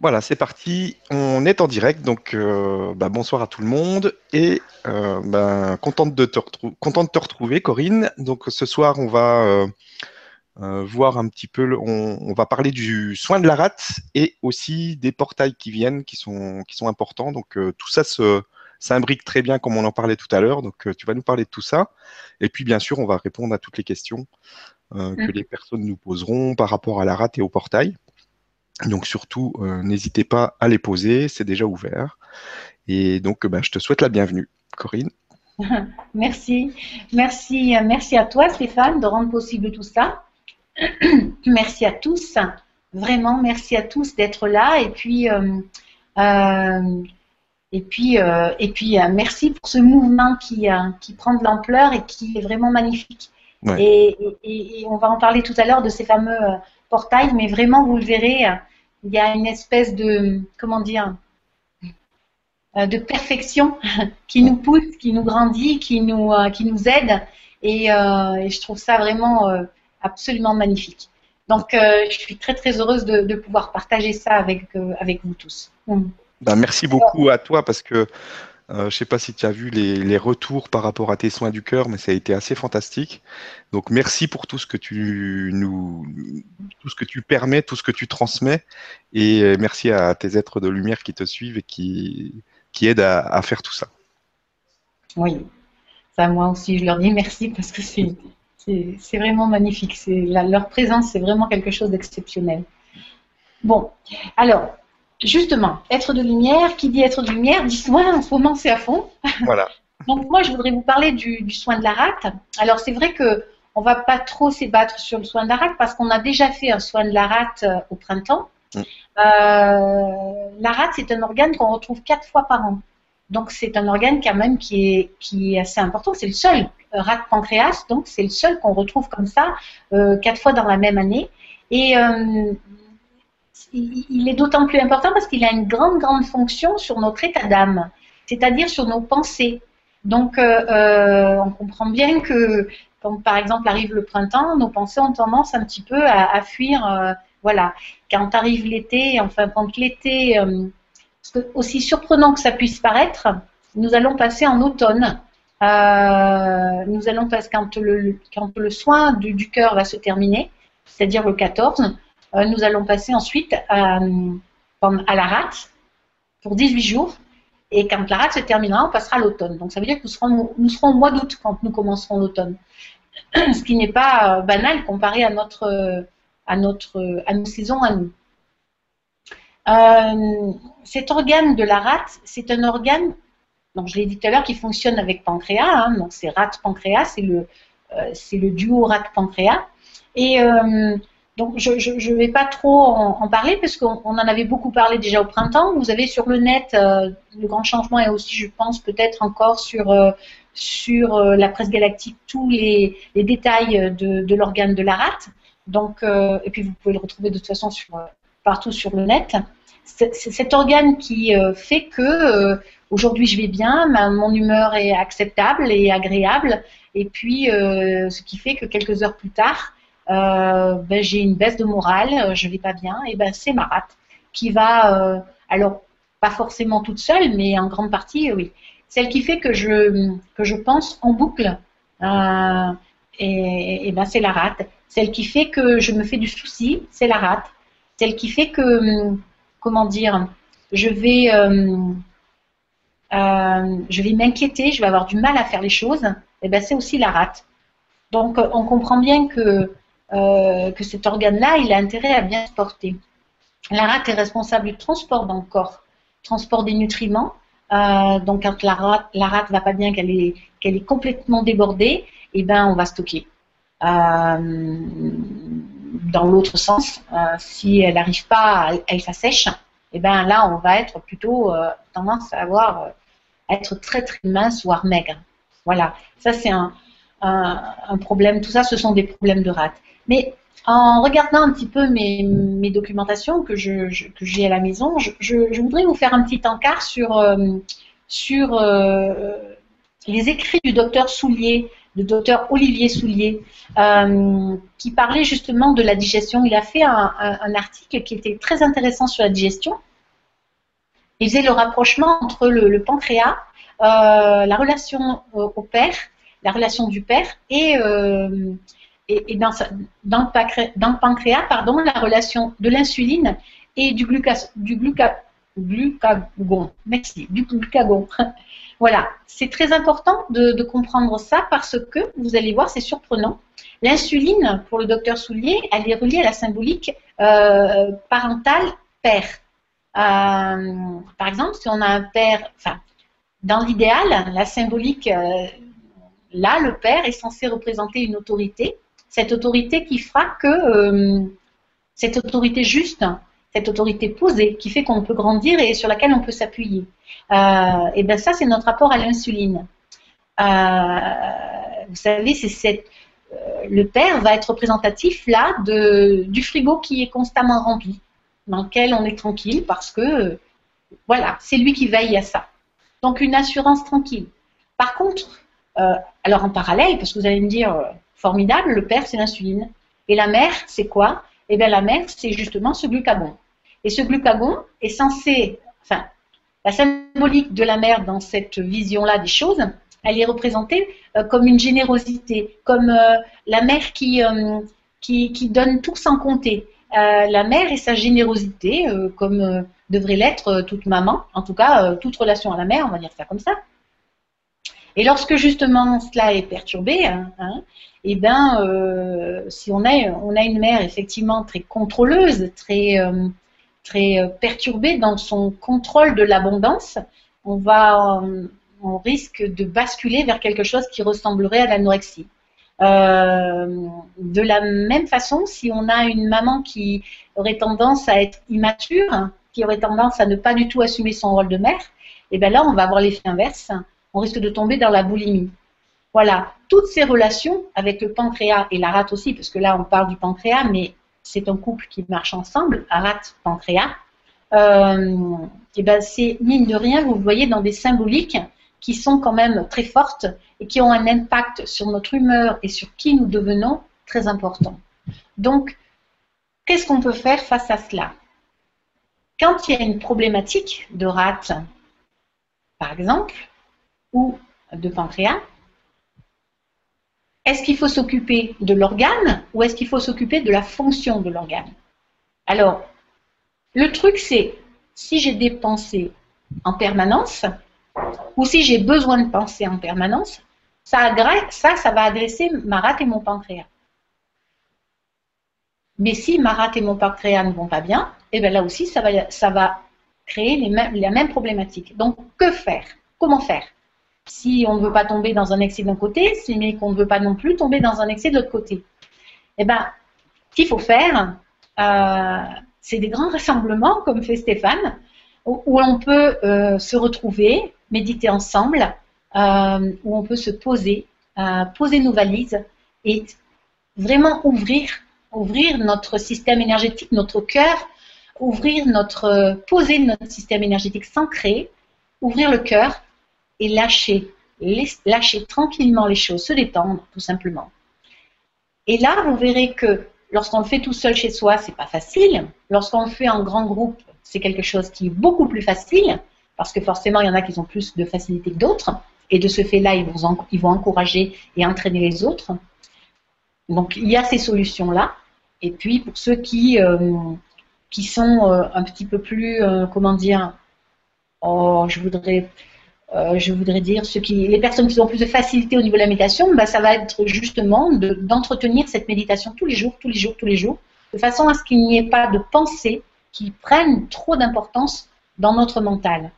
Voilà, c'est parti. On est en direct, donc euh, bah, bonsoir à tout le monde et euh, bah, contente, de te contente de te retrouver, Corinne. Donc ce soir, on va euh, voir un petit peu, on, on, va parler du soin de la rate et aussi des portails qui viennent, qui sont, qui sont importants. Donc tout ça se s'imbrique très bien comme on en parlait tout à l'heure. Donc tu vas nous parler de tout ça. Et puis bien sûr, on va répondre à toutes les questions que mmh. les personnes nous poseront par rapport à la rate et au portail. Donc surtout, euh, n'hésitez pas à les poser, c'est déjà ouvert. Et donc, ben, je te souhaite la bienvenue, Corinne. Merci, merci, merci à toi, Stéphane, de rendre possible tout ça. merci à tous, vraiment, merci à tous d'être là. Et puis, euh, euh, et puis, euh, et puis, merci pour ce mouvement qui, qui prend de l'ampleur et qui est vraiment magnifique. Ouais. Et, et, et, on va en parler tout à l'heure de ces fameux portails, mais vraiment, vous le verrez il y a une espèce de, comment dire, euh, de perfection qui nous pousse, qui nous grandit, qui nous, euh, qui nous aide. Et, euh, et, je trouve ça vraiment absolument magnifique. Donc, je suis très très heureuse de, pouvoir partager ça avec, avec vous tous. Ben, merci beaucoup à toi parce que euh, je ne sais pas si tu as vu les, retours par rapport à tes soins du cœur, mais ça a été assez fantastique. Donc merci pour tout ce que tu nous, tout ce que tu permets, tout ce que tu transmets, et merci à tes êtres de lumière qui te suivent et qui, aident à, faire tout ça. Oui, ça moi aussi je leur dis merci parce que c'est c'est vraiment magnifique. La, leur présence c'est vraiment quelque chose d'exceptionnel. Bon, alors Justement, être de lumière, qui dit être de lumière, dit soin, moment c'est à fond. Voilà. Donc moi je voudrais vous parler du, du soin de la rate. Alors c'est vrai que on va pas trop s'ébattre sur le soin de la rate parce qu'on a déjà fait un soin de la rate euh, au printemps. Mm. Euh, la rate c'est un organe qu'on retrouve quatre fois par an. Donc c'est un organe quand même qui est, qui est assez important. C'est le seul euh, rate pancréas, donc c'est le seul qu'on retrouve comme ça euh, quatre fois dans la même année. Et euh, il est d'autant plus important parce qu'il a une grande, grande fonction sur notre état d'âme, c'est-à-dire sur nos pensées. Donc, euh, euh, on comprend bien que quand, par exemple, arrive le printemps, nos pensées ont tendance un petit peu à, fuir. Euh, voilà. Quand arrive l'été, enfin, quand l'été, aussi surprenant que ça puisse paraître, nous allons passer en automne. Nous allons passer quand le, soin du cœur va se terminer, c'est-à-dire le 14, euh, nous allons passer ensuite à, à la rate pour 18 jours. Et quand la rate se terminera, on passera à l'automne. Donc ça veut dire que nous serons, au mois d'août quand nous commencerons l'automne. Ce qui n'est pas euh, banal comparé à notre, à à nos saisons à nous. Euh, cet organe de la rate, c'est un organe, donc je l'ai dit tout à l'heure, qui fonctionne avec pancréas. Hein, donc c'est rate-pancréas, c'est le, euh, le duo rate-pancréas. Et euh, donc je ne vais pas trop en, parler parce qu'on en avait beaucoup parlé déjà au printemps. Vous avez sur le net euh, le grand changement et aussi je pense peut-être encore sur, euh, sur euh, la presse galactique tous les, détails de, l'organe de la rate. Donc, et puis vous pouvez le retrouver de toute façon partout sur le net. C'est cet organe qui fait que aujourd'hui je vais bien, mon humeur est acceptable et agréable, et puis ce qui fait que quelques heures plus tard, ben, j'ai une baisse de morale, euh, je vais pas bien, et ben c'est ma rate qui va, euh, alors pas forcément toute seule, mais en grande partie, oui. Celle qui fait que je, que je pense en boucle, euh, et, ben c'est la rate. Celle qui fait que je me fais du souci, c'est la rate. Celle qui fait que, comment dire, je vais, euh, euh, je vais m'inquiéter, je vais avoir du mal à faire les choses, et ben c'est aussi la rate. Donc on comprend bien que euh, que cet organe-là, il a intérêt à bien se porter. La rate est responsable du transport dans le corps, transport des nutriments. Euh, donc quand la rate, la rate va pas bien, qu'elle est, est complètement débordée, eh ben on va stocker. Euh, dans l'autre sens, si elle n'arrive pas, elle s'assèche, eh ben là on va être plutôt tendance à avoir être très très mince voire maigre. Voilà, ça c'est un, un, problème. Tout ça, ce sont des problèmes de rate. Mais en regardant un petit peu mes, mes documentations que j'ai je, à la maison, je, voudrais vous faire un petit encart sur, euh, sur euh, les écrits du docteur Soulier, du docteur Olivier Soulier, euh, qui parlait justement de la digestion. Il a fait un, article qui était très intéressant sur la digestion. il faisait le rapprochement entre le, pancréas, la relation au, père, la relation du père et, et, dans, le pancréas, pardon, la relation de l'insuline et du, glucagon. Merci, du glucagon. voilà, c'est très important de, comprendre ça parce que, vous allez voir, c'est surprenant. L'insuline, pour le docteur Soulier, elle est reliée à la symbolique euh, parentale père. Euh, par exemple, si on a un père, enfin, dans l'idéal, la symbolique, euh, là, le père est censé représenter une autorité, cette autorité qui fera que, euh, cette autorité juste, cette autorité posée, qui fait qu'on peut grandir et sur laquelle on peut s'appuyer. et bien ça, c'est notre rapport à l'insuline. vous savez, c'est cette, le père va être représentatif là de, du frigo qui est constamment rempli dans lequel on est tranquille parce que, voilà, c'est lui qui veille à ça. Donc une assurance tranquille. Par contre, euh, alors en parallèle, parce que vous allez me dire, euh, formidable, le père c'est l'insuline. Et la mère, c'est quoi? Eh bien la mère, c'est justement ce glucagon. Et ce glucagon est censé, enfin, la symbolique de la mère dans cette vision-là des choses, elle est représentée euh, comme une générosité, comme la mère qui, qui, donne tout sans compter. Euh, la mère et sa générosité, euh, comme euh, devrait l'être toute maman, en tout cas toute relation à la mère, on va dire ça comme ça. Et lorsque justement cela est perturbé, hein, hein eh ben, si on a, une mère effectivement très contrôleuse, très, très perturbée dans son contrôle de l'abondance, on va, on risque de basculer vers quelque chose qui ressemblerait à l'anorexie. Euh, de la même façon, si on a une maman qui aurait tendance à être immature, qui aurait tendance à ne pas du tout assumer son rôle de mère, eh bien là, on va avoir l'effet inverse. On risque de tomber dans la boulimie. Voilà, toutes ces relations avec le pancréas et la rate aussi, parce que là, on parle du pancréas, mais c'est un couple qui marche ensemble, rate-pancréas. Euh, et ben c'est mine de rien, vous voyez, dans des symboliques qui sont quand même très fortes et qui ont un impact sur notre humeur et sur qui nous devenons très important. Donc, qu'est-ce qu'on peut faire face à cela? Quand il y a une problématique de rate, par exemple, ou de pancréas, est-ce qu'il faut s'occuper de l'organe ou est-ce qu'il faut s'occuper de la fonction de l'organe? Alors, le truc, c'est si j'ai des pensées en permanence, ou si j'ai besoin de penser en permanence, ça, va adresser ma rate et mon pancréas. Mais si ma rate et mon pancréas ne vont pas bien, et eh bien là aussi, ça va, créer la même problématique. Donc, que faire? Comment faire? Si on ne veut pas tomber dans un excès d'un côté, mais qu'on ne veut pas non plus tomber dans un excès de l'autre côté. Eh bien, ce qu'il faut faire, euh, c'est des grands rassemblements, comme fait Stéphane, où, on peut euh, se retrouver, méditer ensemble, euh, où on peut se poser, poser nos valises et vraiment ouvrir, ouvrir notre système énergétique, notre cœur, ouvrir notre, poser notre système énergétique s'ancrer, ouvrir le cœur et lâcher, lâcher tranquillement les choses, se détendre tout simplement. Et là, vous verrez que lorsqu'on le fait tout seul chez soi, c'est pas facile. Lorsqu'on le fait en grand groupe, c'est quelque chose qui est beaucoup plus facile, parce que forcément, il y en a qui ont plus de facilité que d'autres, et de ce fait-là, ils vont, encourager et entraîner les autres. Donc, il y a ces solutions-là. Et puis, pour ceux qui, euh, qui sont euh, un petit peu plus, euh, comment dire, oh, je voudrais, je voudrais dire, qui, les personnes qui ont plus de facilité au niveau de la méditation, bah, ça va être justement d'entretenir cette méditation tous les jours, tous les jours, tous les jours, de façon à ce qu'il n'y ait pas de pensée qui prennent trop d'importance dans notre mental,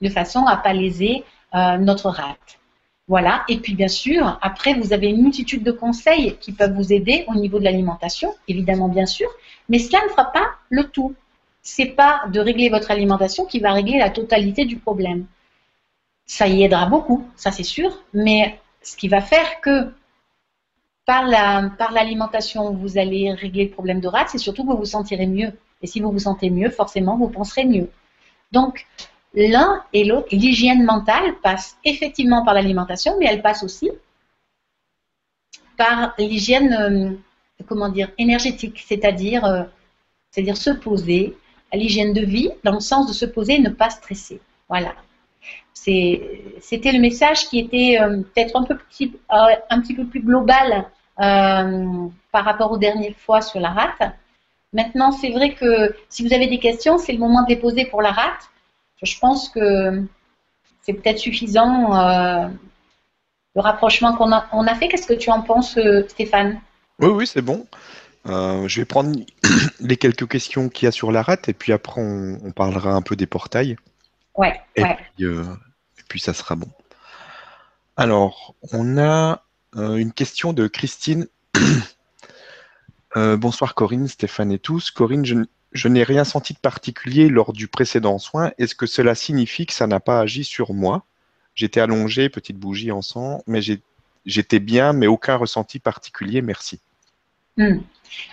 de façon à pas léser euh, notre rate. Voilà. Et puis bien sûr, après, vous avez une multitude de conseils qui peuvent vous aider au niveau de l'alimentation, évidemment bien sûr, mais cela ne fera pas le tout. C'est pas de régler votre alimentation qui va régler la totalité du problème. Ça y aidera beaucoup, ça c'est sûr, mais ce qui va faire que par l'alimentation, la, vous allez régler le problème de rate, c'est surtout que vous vous sentirez mieux. Et si vous vous sentez mieux, forcément, vous penserez mieux. Donc, l'un et l'autre, l'hygiène mentale passe effectivement par l'alimentation, mais elle passe aussi par l'hygiène, euh, comment dire, énergétique, c'est-à-dire, euh, c'est-à-dire se poser, l'hygiène de vie, dans le sens de se poser et ne pas stresser. Voilà. C'était le message qui était euh, peut-être un, peu petit, euh, petit peu plus global euh, par rapport aux dernières fois sur la rate. Maintenant, c'est vrai que si vous avez des questions, c'est le moment de les poser pour la rate. Je pense que c'est peut-être suffisant le rapprochement qu'on a, on a fait. Qu'est-ce que tu en penses, Stéphane? Oui, oui, c'est bon. je vais prendre les quelques questions qu'il y a sur la rate et puis après on, parlera un peu des portails. Ouais, ouais puis ça sera bon. Alors, on a euh, une question de Christine. Euh, bonsoir Corinne, Stéphane et tous. Corinne, je, n'ai rien senti de particulier lors du précédent soin. Est-ce que cela signifie que ça n'a pas agi sur moi? J'étais allongé, petite bougie en sang, mais j'étais bien, mais aucun ressenti particulier. Merci. Hmm.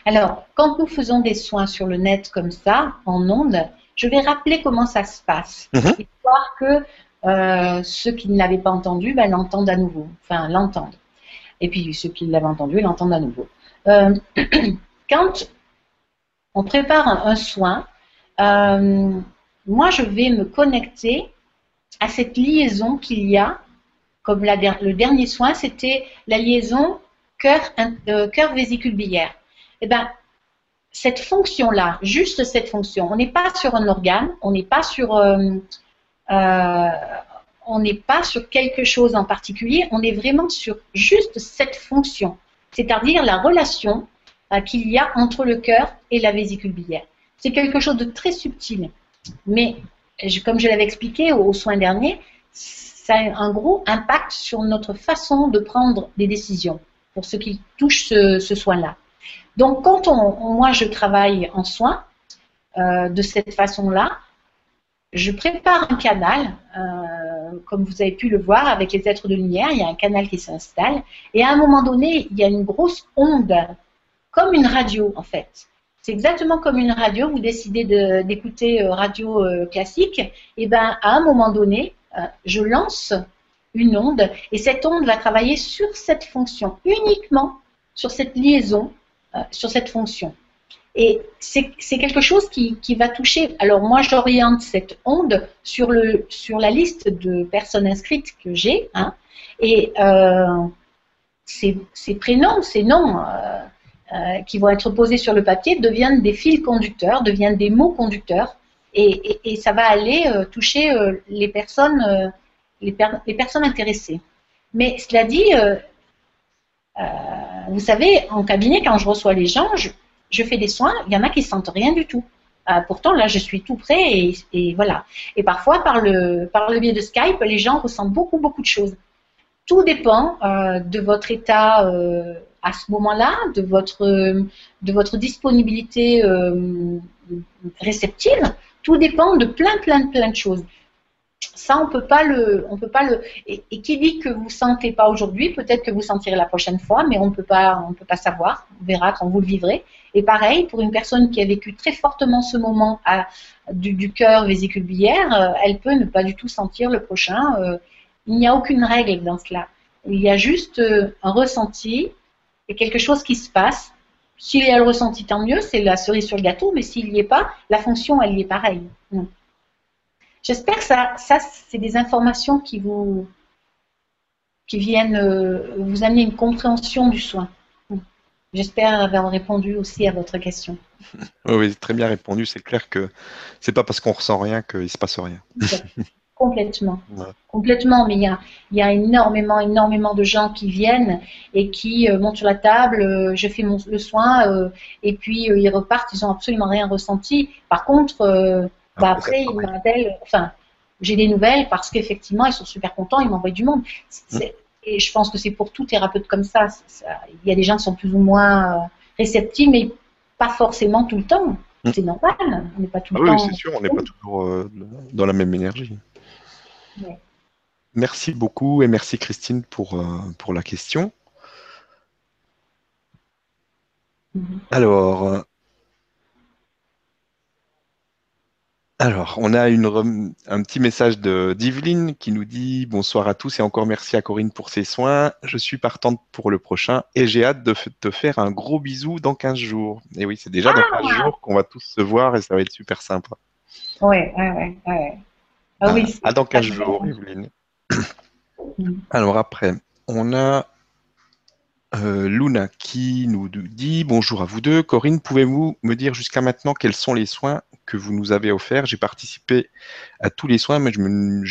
Alors, quand nous faisons des soins sur le net comme ça, en ondes, je vais rappeler comment ça se passe, mhm. histoire que euh, ceux qui ne l'avaient pas entendu ben, l'entendent à nouveau, enfin l'entendent. Et puis ceux qui l'avaient entendu l'entendent à nouveau. Euh, quand on prépare un, soin, euh, moi je vais me connecter à cette liaison qu'il y a, comme le dernier soin, c'était la liaison cœur-vésicule biliaire. Eh ben, cette fonction-là, juste cette fonction, on n'est pas sur un organe, on n'est pas sur euh, on n'est pas sur quelque chose en particulier, on est vraiment sur juste cette fonction, c'est-à-dire la relation euh, qu'il y a entre le cœur et la vésicule biliaire. C'est quelque chose de très subtil, mais comme je l'avais expliqué aux soins derniers, ça a un gros impact sur notre façon de prendre des décisions pour ce qui touche ce, soin-là. Donc, quand on, moi je travaille en soins euh, de cette façon-là, je prépare un canal, euh, comme vous avez pu le voir avec les êtres de lumière, il y a un canal qui s'installe, et à un moment donné, il y a une grosse onde, comme une radio en fait. C'est exactement comme une radio, vous décidez d'écouter euh, radio classique, et bien à un moment donné, je lance une onde, et cette onde va travailler sur cette fonction, uniquement sur cette liaison, sur cette fonction. Et c'est quelque chose qui, qui, va toucher. Alors moi, j'oriente cette onde sur, le, sur la liste de personnes inscrites que j'ai. Hein, et euh, ces, prénoms, ces noms euh, euh, qui vont être posés sur le papier deviennent des fils conducteurs, deviennent des mots conducteurs. Et, et, ça va aller euh, toucher euh, les, personnes, les, personnes intéressées. Mais cela dit, vous savez, en cabinet, quand je reçois les gens, je, fais des soins, il y en a qui sentent rien du tout. Euh, pourtant, là, je suis tout prêt et, voilà. Et parfois, par le, par le biais de Skype, les gens ressentent beaucoup, beaucoup de choses. Tout dépend euh, de votre état euh, à ce moment-là, de votre, de votre disponibilité réceptive. Tout dépend de plein, plein, plein de choses. Ça, on peut pas le, on peut pas le. Et, qui dit que vous sentez pas aujourd'hui, peut-être que vous sentirez la prochaine fois, mais on peut pas, on peut pas savoir. On verra quand vous le vivrez. Et pareil, pour une personne qui a vécu très fortement ce moment du, cœur vésicule biliaire, euh, elle peut ne pas du tout sentir le prochain. Euh, il n'y a aucune règle dans cela. Il y a juste euh, un ressenti et quelque chose qui se passe. S'il y a le ressenti, tant mieux, c'est la cerise sur le gâteau, mais s'il n'y est pas, la fonction, elle y est pareille. J'espère que ça, ça c'est des informations qui vous qui viennent vous amener une compréhension du soin. J'espère avoir répondu aussi à votre question. Oui, très bien répondu. C'est clair que c'est pas parce qu'on ressent rien qu'il se passe rien. Complètement. Complètement, mais il y, a, y a, énormément, énormément de gens qui viennent et qui euh, montent sur la table, euh, je fais mon, le soin, euh, et puis ils repartent, ils n'ont absolument rien ressenti. Par contre, bah, ah, après, ils m'appellent, enfin, j'ai des nouvelles parce qu'effectivement, ils sont super contents, ils m'envoient du monde. C'est, hum. Et je pense que c'est pour tout thérapeute comme ça. Il y a des gens qui sont plus ou moins euh, réceptifs, mais pas forcément tout le temps. Hmm. C'est normal. On n'est pas tout le ah temps. Oui, c'est sûr, on n'est pas toujours euh, dans la même énergie. Merci beaucoup et merci Christine pour, euh, pour la question. Mhm. Alors, Alors, on a une, un petit message d'Yveline qui nous dit bonsoir à tous et encore merci à Corinne pour ses soins. Je suis partante pour le prochain et j'ai hâte de te faire un gros bisou dans 15 jours. Et oui, c'est déjà dans 15 ah jours qu'on va tous se voir et ça va être super sympa. Oui, oui, oui. Ouais. Ah, oui. Ah, dans 15 jours, Yveline. Alors après, on a euh, Luna qui nous dit bonjour à vous deux. Corinne, pouvez-vous me dire jusqu'à maintenant quels sont les soins que vous nous avez offerts J'ai participé à tous les soins, mais je,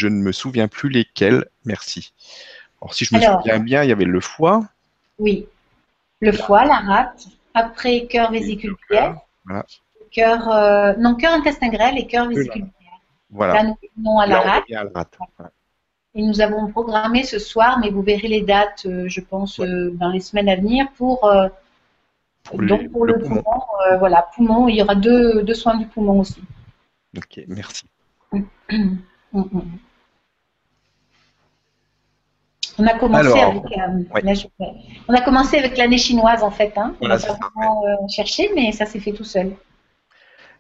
ne me souviens plus lesquels. Merci. Alors, si je me souviens bien, il y avait le foie. Oui, le foie, la rate, après cœur vésiculaire, cœur, euh, non, cœur intestin grêle et cœur vésiculaire. Voilà. non à la rate. Et nous avons programmé ce soir, mais vous verrez les dates, euh, je pense, euh, dans les semaines à venir pour, euh, donc pour le, poumon. voilà, poumon. Il y aura deux, deux, soins du poumon aussi. Ok, merci. On a commencé avec on a commencé avec l'année chinoise en fait. Hein. on a vraiment cherché, mais ça s'est fait tout seul.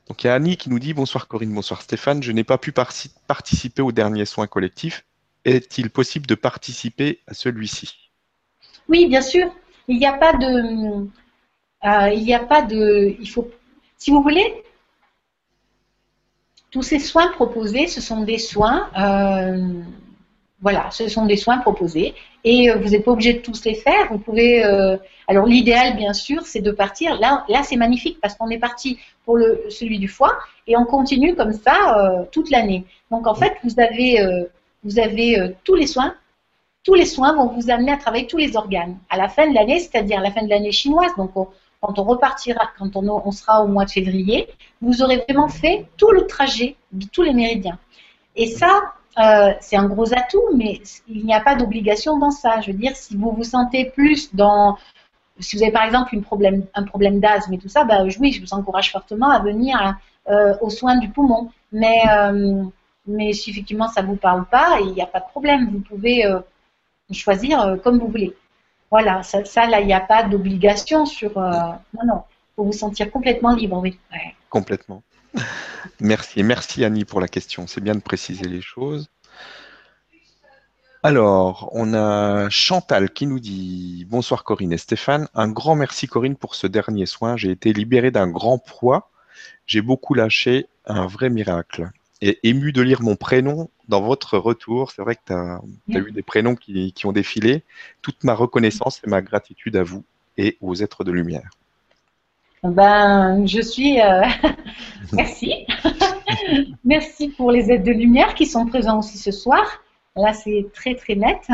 Donc il y a Annie qui nous dit bonsoir Corinne, bonsoir Stéphane. Je n'ai pas pu participer au dernier soin collectif est-il possible de participer à celui-ci? Oui, bien sûr. Il n'y a pas de, euh, il n'y a pas de, il faut, si vous voulez, tous ces soins proposés, ce sont des soins, euh, voilà, ce sont des soins proposés et euh, vous n'êtes pas obligé de tous les faire. Vous pouvez, alors l'idéal bien sûr, c'est de partir. Là, là c'est magnifique parce qu'on est parti pour le celui du foie et on continue comme ça toute l'année. Donc en fait, vous avez vous avez tous les soins. Tous les soins vont vous amener à travailler tous les organes. À la fin de l'année, c'est-à-dire la fin de l'année chinoise, donc quand on repartira, quand on, sera au mois de février, vous aurez vraiment fait tout le trajet de tous les méridiens. Et ça, euh, c'est un gros atout, mais il n'y a pas d'obligation dans ça. Je veux dire, si vous vous sentez plus dans, si vous avez par exemple un problème d'asthme et tout ça, bah, oui, je vous encourage fortement à venir euh, aux soins du poumon. Mais mais si effectivement ça ne vous parle pas, il n'y a pas de problème. Vous pouvez euh, choisir euh, comme vous voulez. Voilà, ça, là, il n'y a pas d'obligation sur. Euh, non, non. Il faut vous sentir complètement libre, oui. Complètement. Merci. Merci Annie pour la question. C'est bien de préciser les choses. Alors, on a Chantal qui nous dit Bonsoir Corinne et Stéphane. Un grand merci Corinne pour ce dernier soin. J'ai été libérée d'un grand poids. J'ai beaucoup lâché. Un vrai miracle et ému de lire mon prénom dans votre retour. C'est vrai que tu as, eu des prénoms qui, ont défilé. Toute ma reconnaissance et ma gratitude à vous et aux êtres de lumière. Ben, je suis. Euh, merci. Merci pour les êtres de lumière qui sont présents aussi ce soir. Là, c'est très très net,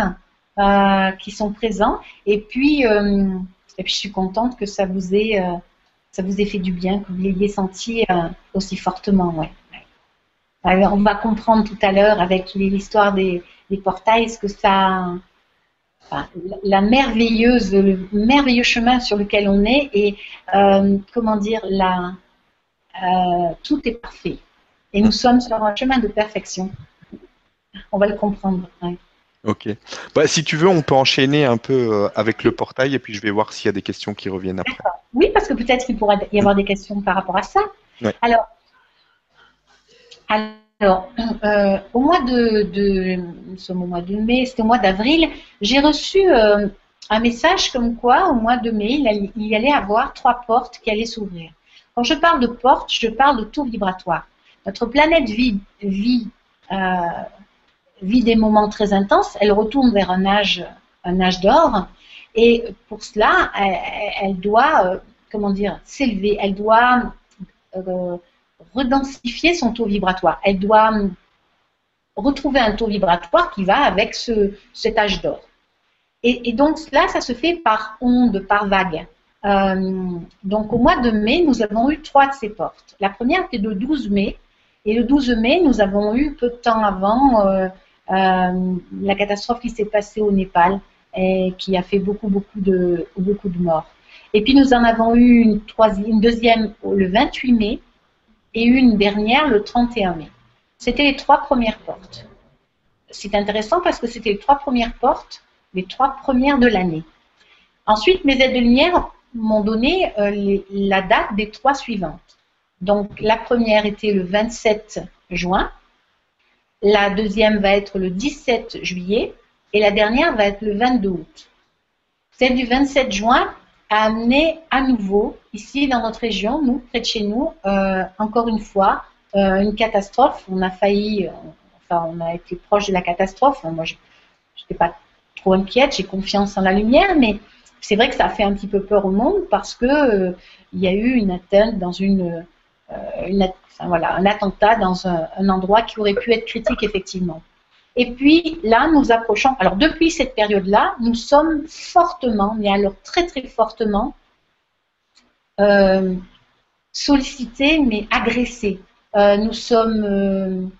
euh, qui sont présents. Et puis, euh, et puis, je suis contente que ça vous ait, ça vous ait fait du bien, que vous l'ayez senti aussi fortement, ouais on va comprendre tout à l'heure avec l'histoire des, portails ce que ça, la merveilleuse, le merveilleux chemin sur lequel on est et euh, comment dire, la, euh, tout est parfait. Et nous sommes sur un chemin de perfection. On va le comprendre. Ok. Bah, si tu veux, on peut enchaîner un peu euh, avec le portail et puis je vais voir s'il y a des questions qui reviennent après. Oui, parce que peut-être qu'il pourrait y avoir des questions par rapport à ça. Alors, alors, euh, au mois de, au mois de mai, c'était au mois d'avril, j'ai reçu euh, un message comme quoi, au mois de mai, il, y allait avoir trois portes qui allaient s'ouvrir. Quand je parle de portes, je parle de taux vibratoire. Notre planète vit, vit, euh, vit des moments très intenses, elle retourne vers un âge, un âge d'or, et pour cela, elle, elle doit, comment dire, s'élever, elle doit redensifier son taux vibratoire. Elle doit hum, retrouver un taux vibratoire qui va avec ce, cet âge d'or. Et, donc là, ça se fait par onde, par vague. Euh, donc au mois de mai, nous avons eu trois de ces portes. La première était le 12 mai. Et le 12 mai, nous avons eu peu de temps avant euh, euh, la catastrophe qui s'est passée au Népal et qui a fait beaucoup, beaucoup de, beaucoup de morts. Et puis nous en avons eu une deuxième le 28 mai et une dernière le 31 mai. C'était les trois premières portes. C'est intéressant parce que c'était les trois premières portes, les trois premières de l'année. Ensuite, mes aides de lumière m'ont donné euh, la date des trois suivantes. Donc, la première était le 27 juin. La deuxième va être le 17 juillet et la dernière va être le 22 août. Celle du 27 juin a amené à nouveau, ici dans notre région, nous, près de chez nous, euh, encore une fois, euh, une catastrophe. On a failli, enfin, on a été proche de la catastrophe. Moi, je n'étais pas trop inquiète, j'ai confiance en la lumière, mais c'est vrai que ça a fait un petit peu peur au monde parce que euh, il y a eu une atteinte dans une voilà, un attentat dans un, endroit qui aurait pu être critique effectivement. Et puis là, nous approchons. Alors depuis cette période-là, nous sommes fortement, mais alors très très fortement, euh, sollicités, mais agressés. Euh, nous sommes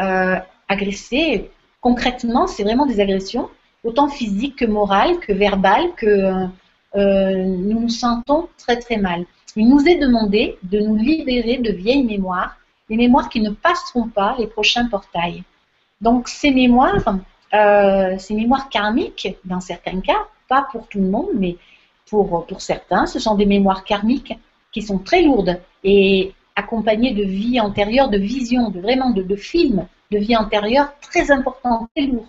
euh, agressés. Concrètement, c'est vraiment des agressions, autant physiques que morales, que verbales, que nous nous sentons très très mal. Il nous est demandé de nous libérer de vieilles mémoires, les mémoires qui ne passeront pas les prochains portails. Donc ces mémoires, euh, ces mémoires karmiques, dans certains cas, pas pour tout le monde, mais pour, pour certains, ce sont des mémoires karmiques qui sont très lourdes et accompagnées de vie antérieure, de vision, de vraiment de, de films de vie antérieure très importants, très lourds.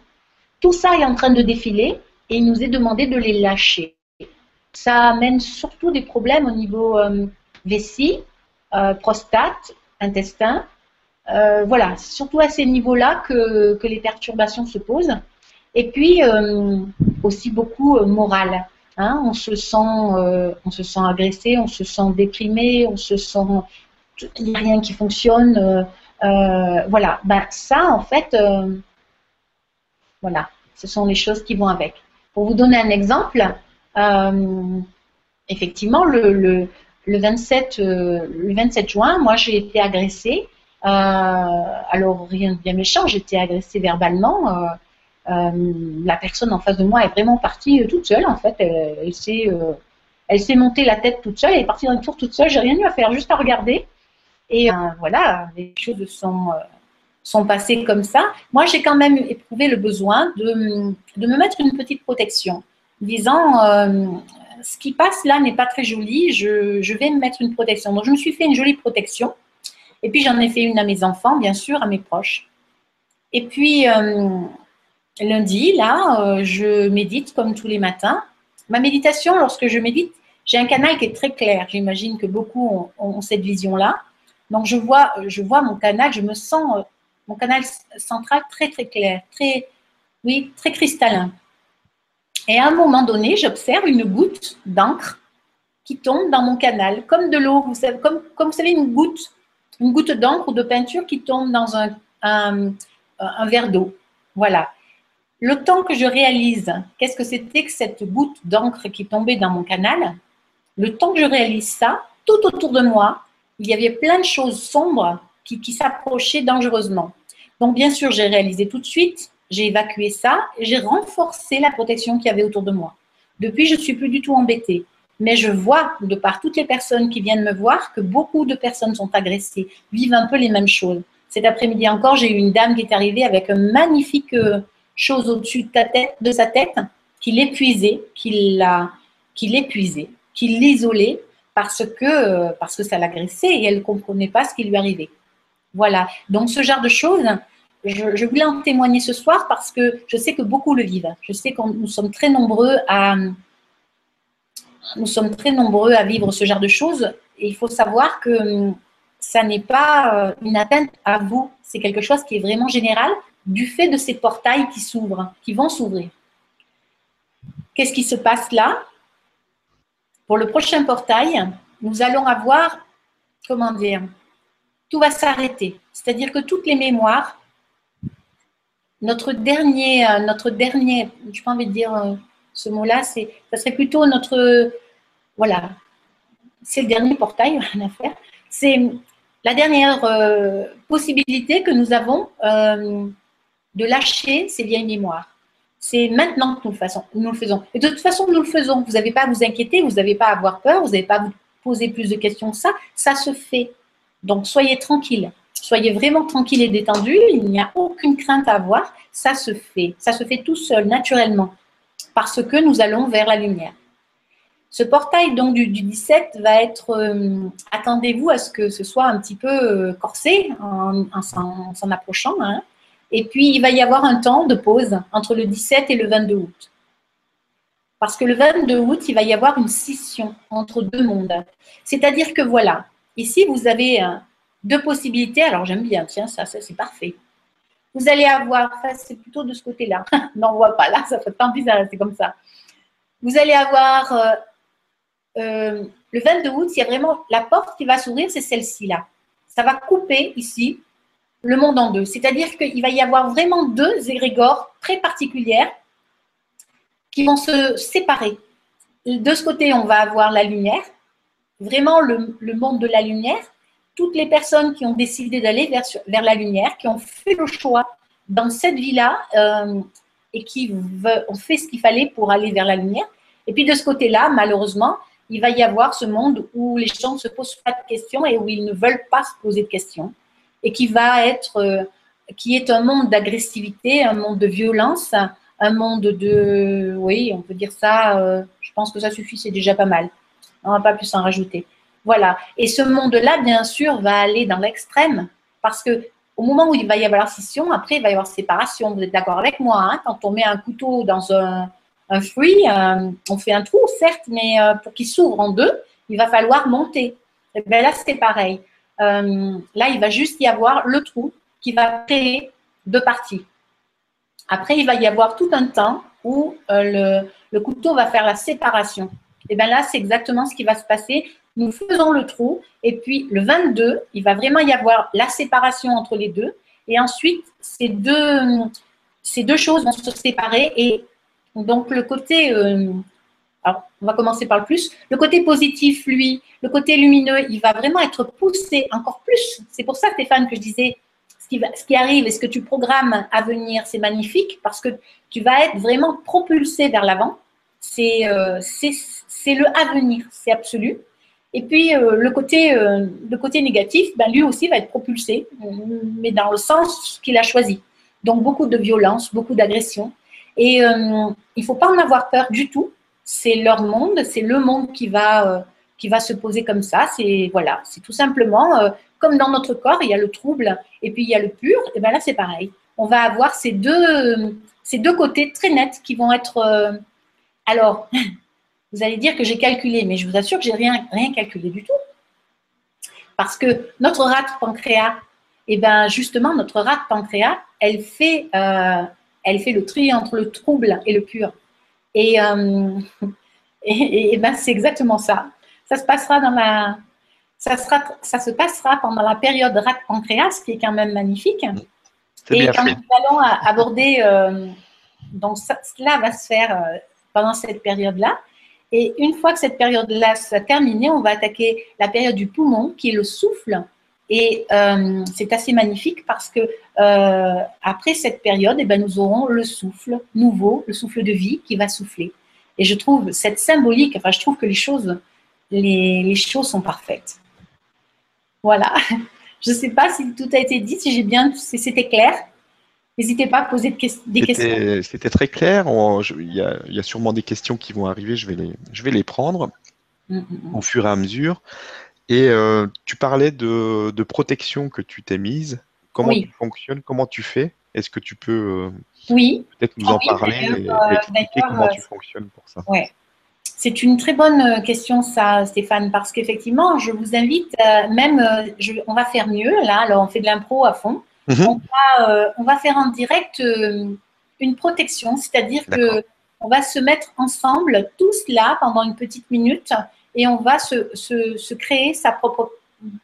Tout ça est en train de défiler et il nous est demandé de les lâcher. Ça amène surtout des problèmes au niveau euh, vessie, euh, prostate, intestin. Euh, voilà, c'est surtout à ces niveaux-là que, que, les perturbations se posent. Et puis euh, aussi beaucoup euh, moral. Hein, on se sent, agressé, on se sent déprimé, on se sent, il n'y a rien qui fonctionne. voilà, ben ça en fait, voilà, ce sont les choses qui vont avec. Pour vous donner un exemple, effectivement, le, le, le 27, euh, le 27 juin, moi, j'ai été agressée. Euh, alors, rien de bien méchant, été agressée verbalement. la personne en face de moi est vraiment partie toute seule, en fait. Elle, s'est elle s'est montée la tête toute seule, elle est partie dans le tour toute seule, j'ai rien eu à faire, juste à regarder. Et voilà, les choses sont, sont passées comme ça. Moi, j'ai quand même éprouvé le besoin de, de, me mettre une petite protection disant euh, ce qui passe là n'est pas très joli, je, vais me mettre une protection. Donc je me suis fait une jolie protection. Et puis j'en ai fait une à mes enfants, bien sûr, à mes proches. Et puis euh, lundi, là, euh, je médite comme tous les matins. Ma méditation, lorsque je médite, j'ai un canal qui est très clair. J'imagine que beaucoup ont, cette vision-là. Donc je vois, je vois mon canal, je me sens mon canal central très très clair, très, oui, très cristallin. Et à un moment donné, j'observe une goutte d'encre qui tombe dans mon canal, comme de l'eau, vous savez, comme vous savez, une goutte, une goutte d'encre ou de peinture qui tombe dans un, un, verre d'eau. Voilà. Le temps que je réalise qu'est-ce que c'était que cette goutte d'encre qui tombait dans mon canal, le temps que je réalise ça, tout autour de moi, il y avait plein de choses sombres qui, qui s'approchaient dangereusement. Donc, bien sûr, j'ai réalisé tout de suite, j'ai évacué ça j'ai renforcé la protection qu'il y avait autour de moi. Depuis, je ne suis plus du tout embêtée. Mais je vois, de par toutes les personnes qui viennent me voir, que beaucoup de personnes sont agressées, vivent un peu les mêmes choses. Cet après-midi encore, j'ai eu une dame qui est arrivée avec une magnifique euh, chose au-dessus de, sa tête qui l'épuisait, qui qui l'épuisait, qui l'isolait parce que, euh, parce que ça l'agressait et elle ne comprenait pas ce qui lui arrivait. Voilà. Donc, ce genre de choses, je, voulais en témoigner ce soir parce que je sais que beaucoup le vivent. Je sais que nous sommes très nombreux à nous sommes très nombreux à vivre ce genre de choses. Et il faut savoir que hum, ça n'est pas euh, une atteinte à vous. C'est quelque chose qui est vraiment général du fait de ces portails qui s'ouvrent, qui vont s'ouvrir. Qu'est-ce qui se passe là? Pour le prochain portail, nous allons avoir, comment dire, tout va s'arrêter. C'est-à-dire que toutes les mémoires notre dernier, euh, notre dernier, je pas envie de dire euh, ce mot-là, c'est, ça serait plutôt notre, voilà, c'est le dernier portail, rien à faire. C'est la dernière euh, possibilité que nous avons de lâcher ces vieilles mémoires. C'est maintenant que nous le, nous le faisons. Et de toute façon, nous le faisons. Vous n'avez pas à vous inquiéter, vous n'avez pas à avoir peur, vous n'avez pas à vous poser plus de questions que ça. Ça se fait. Donc, soyez tranquille. Soyez vraiment tranquille et détendu, il n'y a aucune crainte à avoir, ça se fait, ça se fait tout seul, naturellement, parce que nous allons vers la lumière. Ce portail donc du, 17 va être, euh, attendez-vous à ce que ce soit un petit peu euh, corsé en, s'en approchant. Hein. Et puis il va y avoir un temps de pause entre le 17 et le 22 août. Parce que le 22 août, il va y avoir une scission entre deux mondes. C'est-à-dire que voilà, ici vous avez deux possibilités. Alors j'aime bien, tiens, ça c'est parfait. Vous allez avoir, c'est plutôt de ce côté-là. on voit pas là, ça fait tant bizarre, c'est comme ça. Vous allez avoir euh, euh, le 22 août, il y a vraiment la porte qui va s'ouvrir, c'est celle-ci là. Ça va couper ici le monde en deux. C'est-à-dire qu'il va y avoir vraiment deux égrégores très particulières qui vont se séparer. De ce côté, on va avoir la lumière, vraiment le, monde de la lumière. Toutes les personnes qui ont décidé d'aller vers, la lumière, qui ont fait le choix dans cette vie-là euh, et qui ont fait ce qu'il fallait pour aller vers la lumière. Et puis de ce côté-là, malheureusement, il va y avoir ce monde où les gens ne se posent pas de questions et où ils ne veulent pas se poser de questions. Et qui va être, euh, qui est un monde d'agressivité, un monde de violence, un monde de, oui, on peut dire ça, euh, je pense que ça suffit, c'est déjà pas mal. On va pas plus en rajouter. Voilà. Et ce monde-là, bien sûr, va aller dans l'extrême parce que au moment où il va y avoir scission, après, il va y avoir séparation. Vous êtes d'accord avec moi hein Quand on met un couteau dans un, fruit, euh, on fait un trou, certes, mais euh, pour qu'il s'ouvre en deux, il va falloir monter. Et bien là, c'est pareil. là, il va juste y avoir le trou qui va créer deux parties. Après, il va y avoir tout un temps où euh, le, couteau va faire la séparation. Et bien là, c'est exactement ce qui va se passer. Nous faisons le trou et puis le 22, il va vraiment y avoir la séparation entre les deux. Et ensuite, ces deux, choses vont se séparer. Et donc, le côté, euh, alors, on va commencer par le plus. Le côté positif, lui, le côté lumineux, il va vraiment être poussé encore plus. C'est pour ça, Stéphane, que je disais, ce qui arrive et ce que tu programmes à venir, c'est magnifique parce que tu vas être vraiment propulsé vers l'avant. C'est euh, le avenir, c'est absolu. Et puis euh, le, côté, euh, le côté négatif, ben, lui aussi va être propulsé, mais dans le sens qu'il a choisi. Donc beaucoup de violence, beaucoup d'agression. Et il ne faut pas en avoir peur du tout. C'est leur monde, c'est le monde qui va, qui va se poser comme ça. C'est voilà, tout simplement comme dans notre corps, il y a le trouble et puis il y a le pur, et bien là c'est pareil. On va avoir ces deux, ces deux côtés très nets qui vont être. Euh, alors, vous allez dire que j'ai calculé, mais je vous assure que j'ai rien, rien calculé du tout. Parce que notre rate pancréas, et ben justement, notre rate pancréas, elle fait, euh, elle fait le tri entre le trouble et le pur. Et, euh, et, et ben c'est exactement ça. Ça se passera dans la, ça, sera, ça se passera pendant la période rat pancréas, qui est quand même magnifique. Et quand nous allons aborder, euh, donc cela va se faire pendant cette période-là. Et une fois que cette période-là sera terminée, on va attaquer la période du poumon, qui est le souffle. Et euh, c'est assez magnifique parce que après cette période, eh ben, nous aurons le souffle nouveau, le souffle de vie qui va souffler. Et je trouve cette symbolique, enfin, je trouve que les choses, les choses sont parfaites. Voilà. Je ne sais pas si tout a été dit, si j'ai bien, si c'était clair. N'hésitez pas à poser des questions. C'était très clair. Il y, a, sûrement des questions qui vont arriver. Je vais les, je vais les prendre mm, mm, mm. au fur et à mesure. Et euh, tu parlais de, protection que tu t'es mise. Comment tu fonctionnes? Comment tu fais? Est-ce que tu peux euh, oui. peut-être nous en parler et, euh, expliquer comment tu fonctionnes pour ça? C'est une très bonne question, ça, Stéphane, parce qu'effectivement, je vous invite, euh, même, on va faire mieux, là, alors on fait de l'impro à fond. Mhm. on, va, faire en direct une protection, c'est-à-dire que on va se mettre ensemble, tous là, pendant une petite minute, et on va se, créer sa propre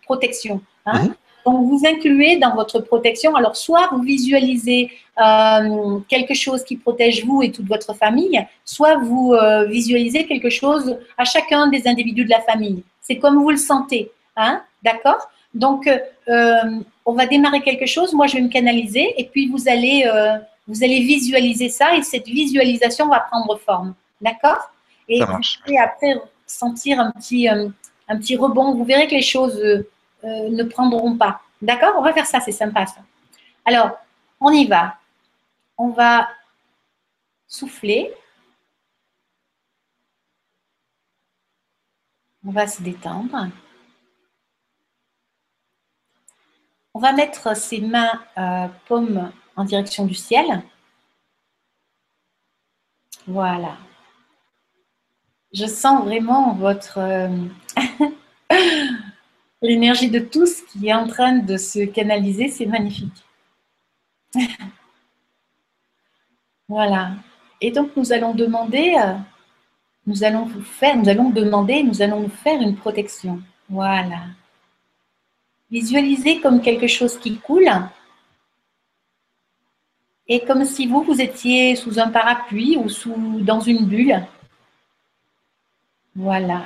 protection. Hein. Mhm. Donc, vous incluez dans votre protection, alors soit vous visualisez euh, quelque chose qui protège vous et toute votre famille, soit vous euh, visualisez quelque chose à chacun des individus de la famille. C'est comme vous le sentez, hein, d'accord? Donc, euh, on va démarrer quelque chose, moi je vais me canaliser, et puis vous allez, vous allez visualiser ça, et cette visualisation va prendre forme, d'accord? Et vous allez après sentir un petit, un petit rebond, vous verrez que les choses euh, ne prendront pas. D'accord? On va faire ça, c'est sympa ça. Alors, on y va. On va souffler. On va se détendre. On va mettre ses mains euh, en direction du ciel. Voilà. Je sens vraiment votre euh, l'énergie de tous qui est en train de se canaliser, c'est magnifique. voilà. Et donc nous allons demander, euh, nous allons vous faire, nous allons demander, nous allons vous faire une protection. Voilà. Visualisez comme quelque chose qui coule et comme si vous, vous étiez sous un parapluie ou sous, dans une bulle. Voilà.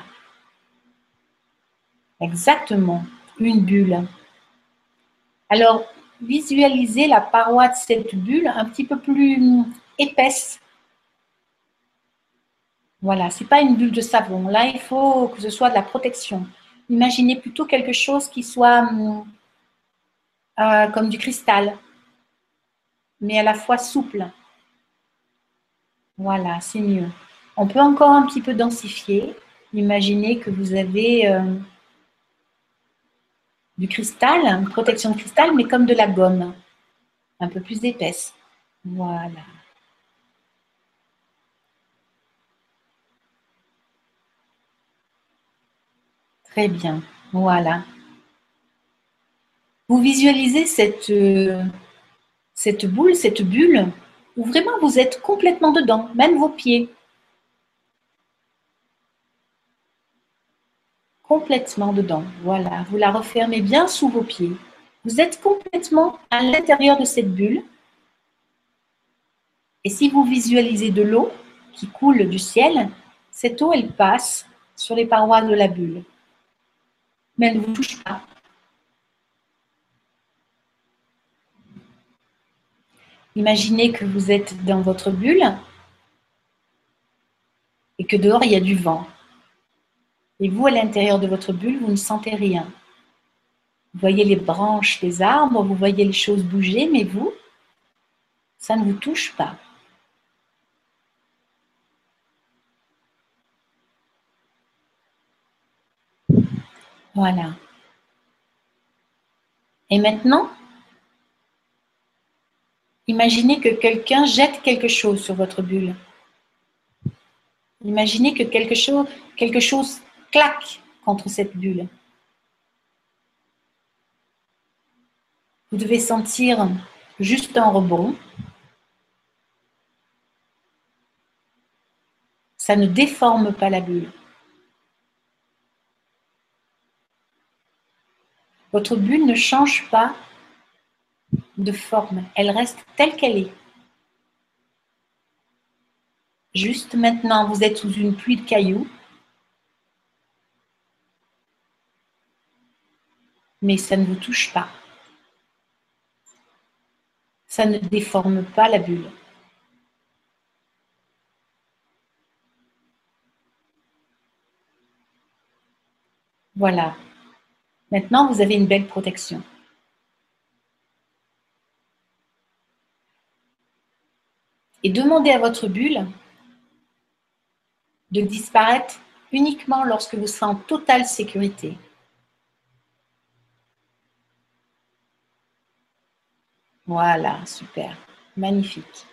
Exactement, une bulle. Alors, visualisez la paroi de cette bulle un petit peu plus épaisse. Voilà, ce n'est pas une bulle de savon. Là, il faut que ce soit de la protection. Imaginez plutôt quelque chose qui soit euh, comme du cristal, mais à la fois souple. Voilà, c'est mieux. On peut encore un petit peu densifier. Imaginez que vous avez euh, du cristal, une protection de cristal, mais comme de la gomme, un peu plus épaisse. Voilà. Très bien, voilà. Vous visualisez cette, euh, cette boule, cette bulle, où vraiment vous êtes complètement dedans, même vos pieds. complètement dedans. Voilà, vous la refermez bien sous vos pieds. Vous êtes complètement à l'intérieur de cette bulle. Et si vous visualisez de l'eau qui coule du ciel, cette eau, elle passe sur les parois de la bulle. Mais elle ne vous touche pas. Imaginez que vous êtes dans votre bulle et que dehors, il y a du vent. Et vous, à l'intérieur de votre bulle, vous ne sentez rien. Vous voyez les branches des arbres, vous voyez les choses bouger, mais vous, ça ne vous touche pas. Voilà. Et maintenant, imaginez que quelqu'un jette quelque chose sur votre bulle. Imaginez que quelque chose, quelque chose claque contre cette bulle. Vous devez sentir juste un rebond. Ça ne déforme pas la bulle. Votre bulle ne change pas de forme, elle reste telle qu'elle est. Juste maintenant, vous êtes sous une pluie de cailloux mais ça ne vous touche pas. Ça ne déforme pas la bulle. Voilà. Maintenant, vous avez une belle protection. Et demandez à votre bulle de disparaître uniquement lorsque vous serez en totale sécurité. Voilà, super. Magnifique.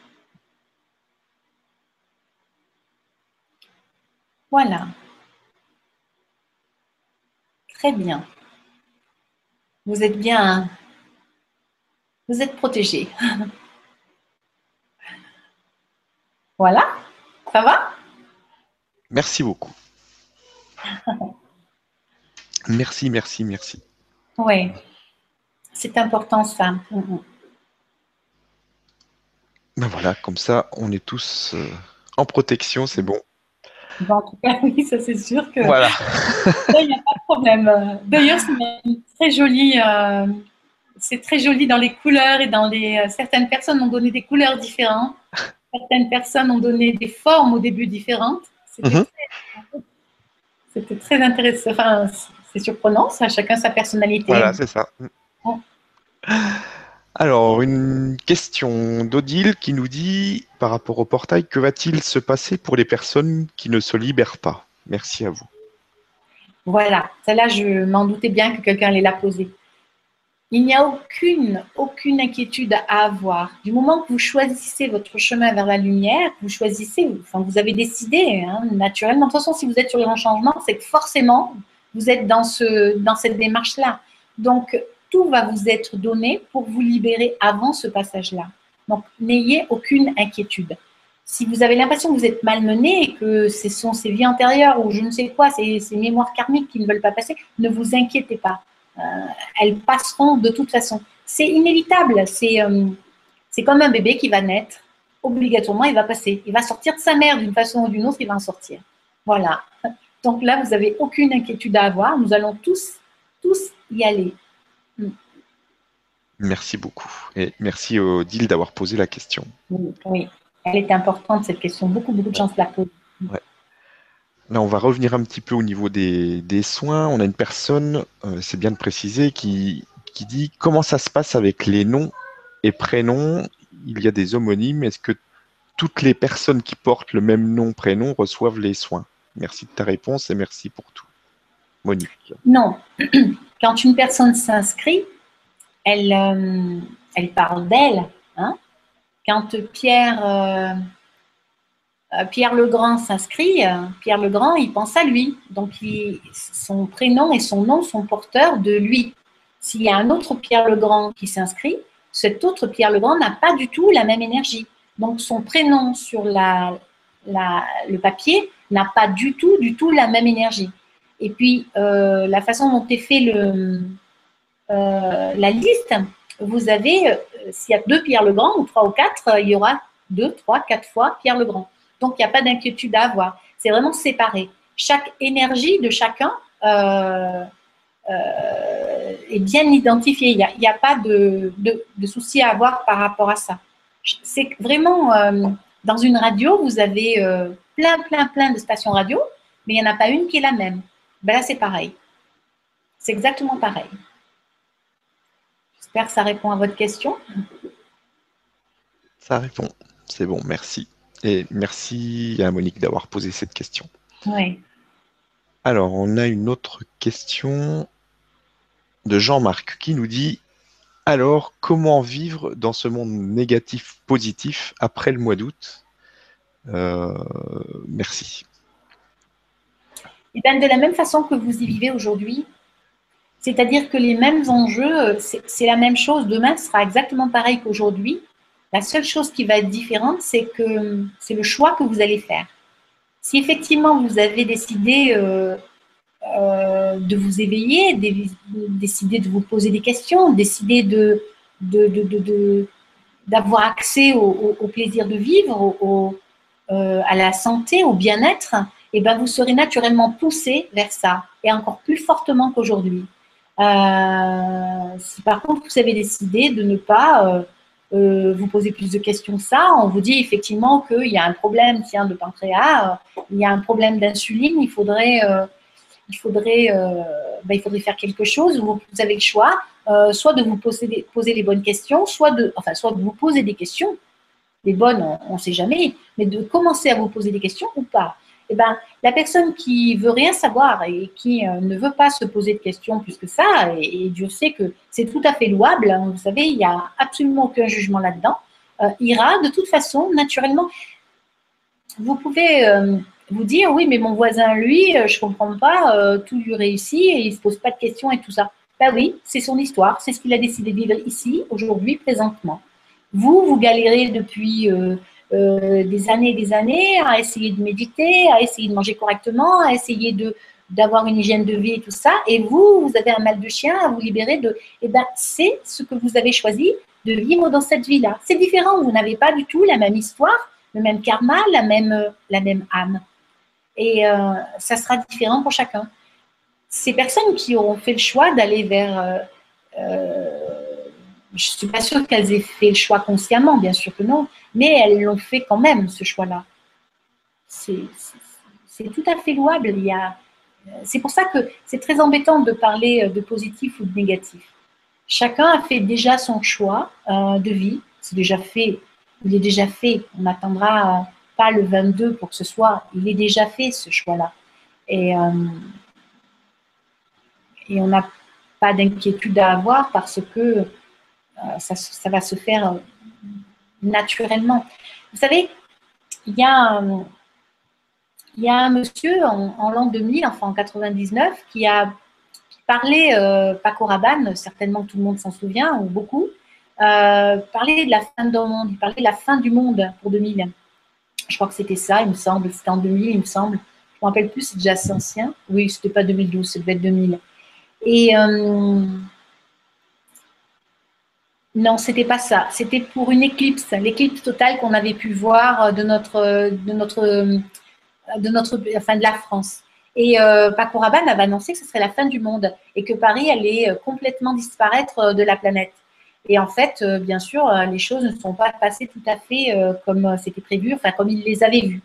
Voilà. Très bien. Vous êtes bien. Vous êtes protégé. voilà. Ça va? Merci beaucoup. merci, merci, merci. Oui. C'est important ça. Mm, mm. Ben voilà, comme ça, on est tous euh, en protection, c'est bon. En tout cas, oui, ça c'est sûr que. Voilà. il n'y a pas de problème. D'ailleurs, c'est très joli. Euh, c'est très joli dans les couleurs et dans les. Euh, certaines personnes ont donné des couleurs différentes. Certaines personnes ont donné des formes au début différentes. C'était mhm. très, intéressant. Enfin, c'est surprenant, ça. Chacun sa personnalité. Voilà, c'est ça. Alors, une question d'Odile qui nous dit, par rapport au portail, que va-t-il se passer pour les personnes qui ne se libèrent pas? Merci à vous. Voilà, celle-là, je m'en doutais bien que quelqu'un allait la. Il n'y a aucune, aucune inquiétude à avoir. Du moment que vous choisissez votre chemin vers la lumière, vous choisissez, enfin, vous avez décidé hein, naturellement. De toute façon, si vous êtes sur le grand changement, c'est que forcément, vous êtes dans, dans cette démarche-là. Donc, tout va vous être donné pour vous libérer avant ce passage-là. Donc, n'ayez aucune inquiétude. Si vous avez l'impression que vous êtes malmené et que ce sont ces vies antérieures ou je ne sais quoi, ces, mémoires karmiques qui ne veulent pas passer, ne vous inquiétez pas. Euh, elles passeront de toute façon. C'est inévitable. Euh, c'est comme un bébé qui va naître. Obligatoirement, il va passer. Il va sortir de sa mère d'une façon ou d'une autre, il va en sortir. Voilà. Donc là, vous n'avez aucune inquiétude à avoir. Nous allons tous, tous y aller. Merci beaucoup. Et merci Odile d'avoir posé la question. Oui, elle est importante, cette question. Beaucoup, beaucoup de gens se la posent. Là, on va revenir un petit peu au niveau des, soins. On a une personne, euh, c'est bien de préciser, qui, qui dit comment ça se passe avec les noms et prénoms? Il y a des homonymes. Est-ce que toutes les personnes qui portent le même nom, prénom reçoivent les soins? Merci de ta réponse et merci pour tout. Monique. Non. Quand une personne s'inscrit, elle, euh, elle parle d'elle. Hein. Quand Pierre euh, euh, Pierre Legrand s'inscrit, euh, Pierre Legrand, il pense à lui. Donc, son prénom et son nom sont porteurs de lui. S'il y a un autre Pierre Legrand qui s'inscrit, cet autre Pierre Legrand n'a pas du tout la même énergie. Donc, son prénom sur le papier n'a pas du tout, du tout la même énergie. Et puis, la façon dont est fait la liste, vous avez, s'il y a deux Pierre Legrand, ou trois ou quatre, il y aura deux, trois, quatre fois Pierre Legrand. Donc, il n'y a pas d'inquiétude à avoir. C'est vraiment séparé. Chaque énergie de chacun euh, euh, est bien identifiée. Il n'y a, pas de, souci à avoir par rapport à ça. C'est vraiment, euh, dans une radio, vous avez plein, plein, plein de stations radio, mais il n'y en a pas une qui est la même. Ben là, c'est pareil. C'est exactement pareil. J'espère que ça répond à votre question. Ça répond. C'est bon, merci. Et merci à Monique d'avoir posé cette question. Oui. Alors, on a une autre question de Jean-Marc qui nous dit Alors, comment vivre dans ce monde négatif positif après le mois d'août? Euh, Merci. Et bien, de la même façon que vous y vivez aujourd'hui, c'est-à-dire que les mêmes enjeux, c'est la même chose. Demain sera exactement pareil qu'aujourd'hui. La seule chose qui va être différente, c'est que c'est le choix que vous allez faire. Si effectivement vous avez décidé euh, euh, de vous éveiller, de, décider de vous poser des questions, décider de, d'avoir accès au, plaisir de vivre, euh, à la santé, au bien-être, et eh ben vous serez naturellement poussé vers ça, et encore plus fortement qu'aujourd'hui. Si par contre vous avez décidé de ne pas euh, vous posez plus de questions que ça, on vous dit effectivement qu'il y a un problème tiens, de pancréas, euh, il y a un problème d'insuline, il faudrait, euh, ben, il faudrait faire quelque chose. Vous, avez le choix, soit de vous poser, poser les bonnes questions, soit de, enfin, soit de vous poser des questions. Les bonnes, on ne sait jamais, mais de commencer à vous poser des questions ou pas. Eh ben, la personne qui veut rien savoir et qui euh, ne veut pas se poser de questions plus que ça, et, Dieu sait que c'est tout à fait louable, hein, vous savez, il n'y a absolument aucun jugement là-dedans, euh, ira de toute façon naturellement. Vous pouvez euh, vous dire, oui, mais mon voisin, lui, je ne comprends pas, tout lui réussit et il ne se pose pas de questions et tout ça. Ben oui, c'est son histoire, c'est ce qu'il a décidé de vivre ici, aujourd'hui, présentement. Vous, vous galérez depuis euh, des années et des années à essayer de méditer, à essayer de manger correctement, à essayer de d'avoir une hygiène de vie et tout ça, et vous, vous avez un mal de chien à vous libérer de, eh ben, c'est ce que vous avez choisi de vivre dans cette vie-là. C'est différent, vous n'avez pas du tout la même histoire, le même karma, la même, la même âme. Et euh, ça sera différent pour chacun. Ces personnes qui auront fait le choix d'aller vers euh, je ne suis pas sûre qu'elles aient fait le choix consciemment, bien sûr que non, mais elles l'ont fait quand même, ce choix-là. C'est tout à fait louable. C'est pour ça que c'est très embêtant de parler de positif ou de négatif. Chacun a fait déjà son choix euh, de vie. C'est déjà fait. Il est déjà fait. On n'attendra pas le 22 pour que ce soit. Il est déjà fait, ce choix-là. Et, euh, et on n'a pas d'inquiétude à avoir parce que ça, ça, va se faire naturellement. Vous savez, il y a, il y a un monsieur en, l'an 2000, enfin en 99, qui a parlé, euh, Paco Rabanne, certainement tout le monde s'en souvient, ou beaucoup, euh, parlait de la fin du monde, il parlait de la fin du monde pour 2000. Je crois que c'était ça, il me semble, c'était en 2000, il me semble. Je ne me rappelle plus, c'est déjà assez ancien. Oui, c'était pas 2012, ça devait être 2000. Et euh, non, c'était pas ça. C'était pour une éclipse, l'éclipse totale qu'on avait pu voir de notre, de notre, de notre, enfin de la France. Et euh, Paco Rabanne avait annoncé que ce serait la fin du monde et que Paris allait euh, complètement disparaître euh, de la planète. Et en fait, euh, bien sûr, les choses ne sont pas passées tout à fait comme c'était prévu, enfin comme il les avait vues.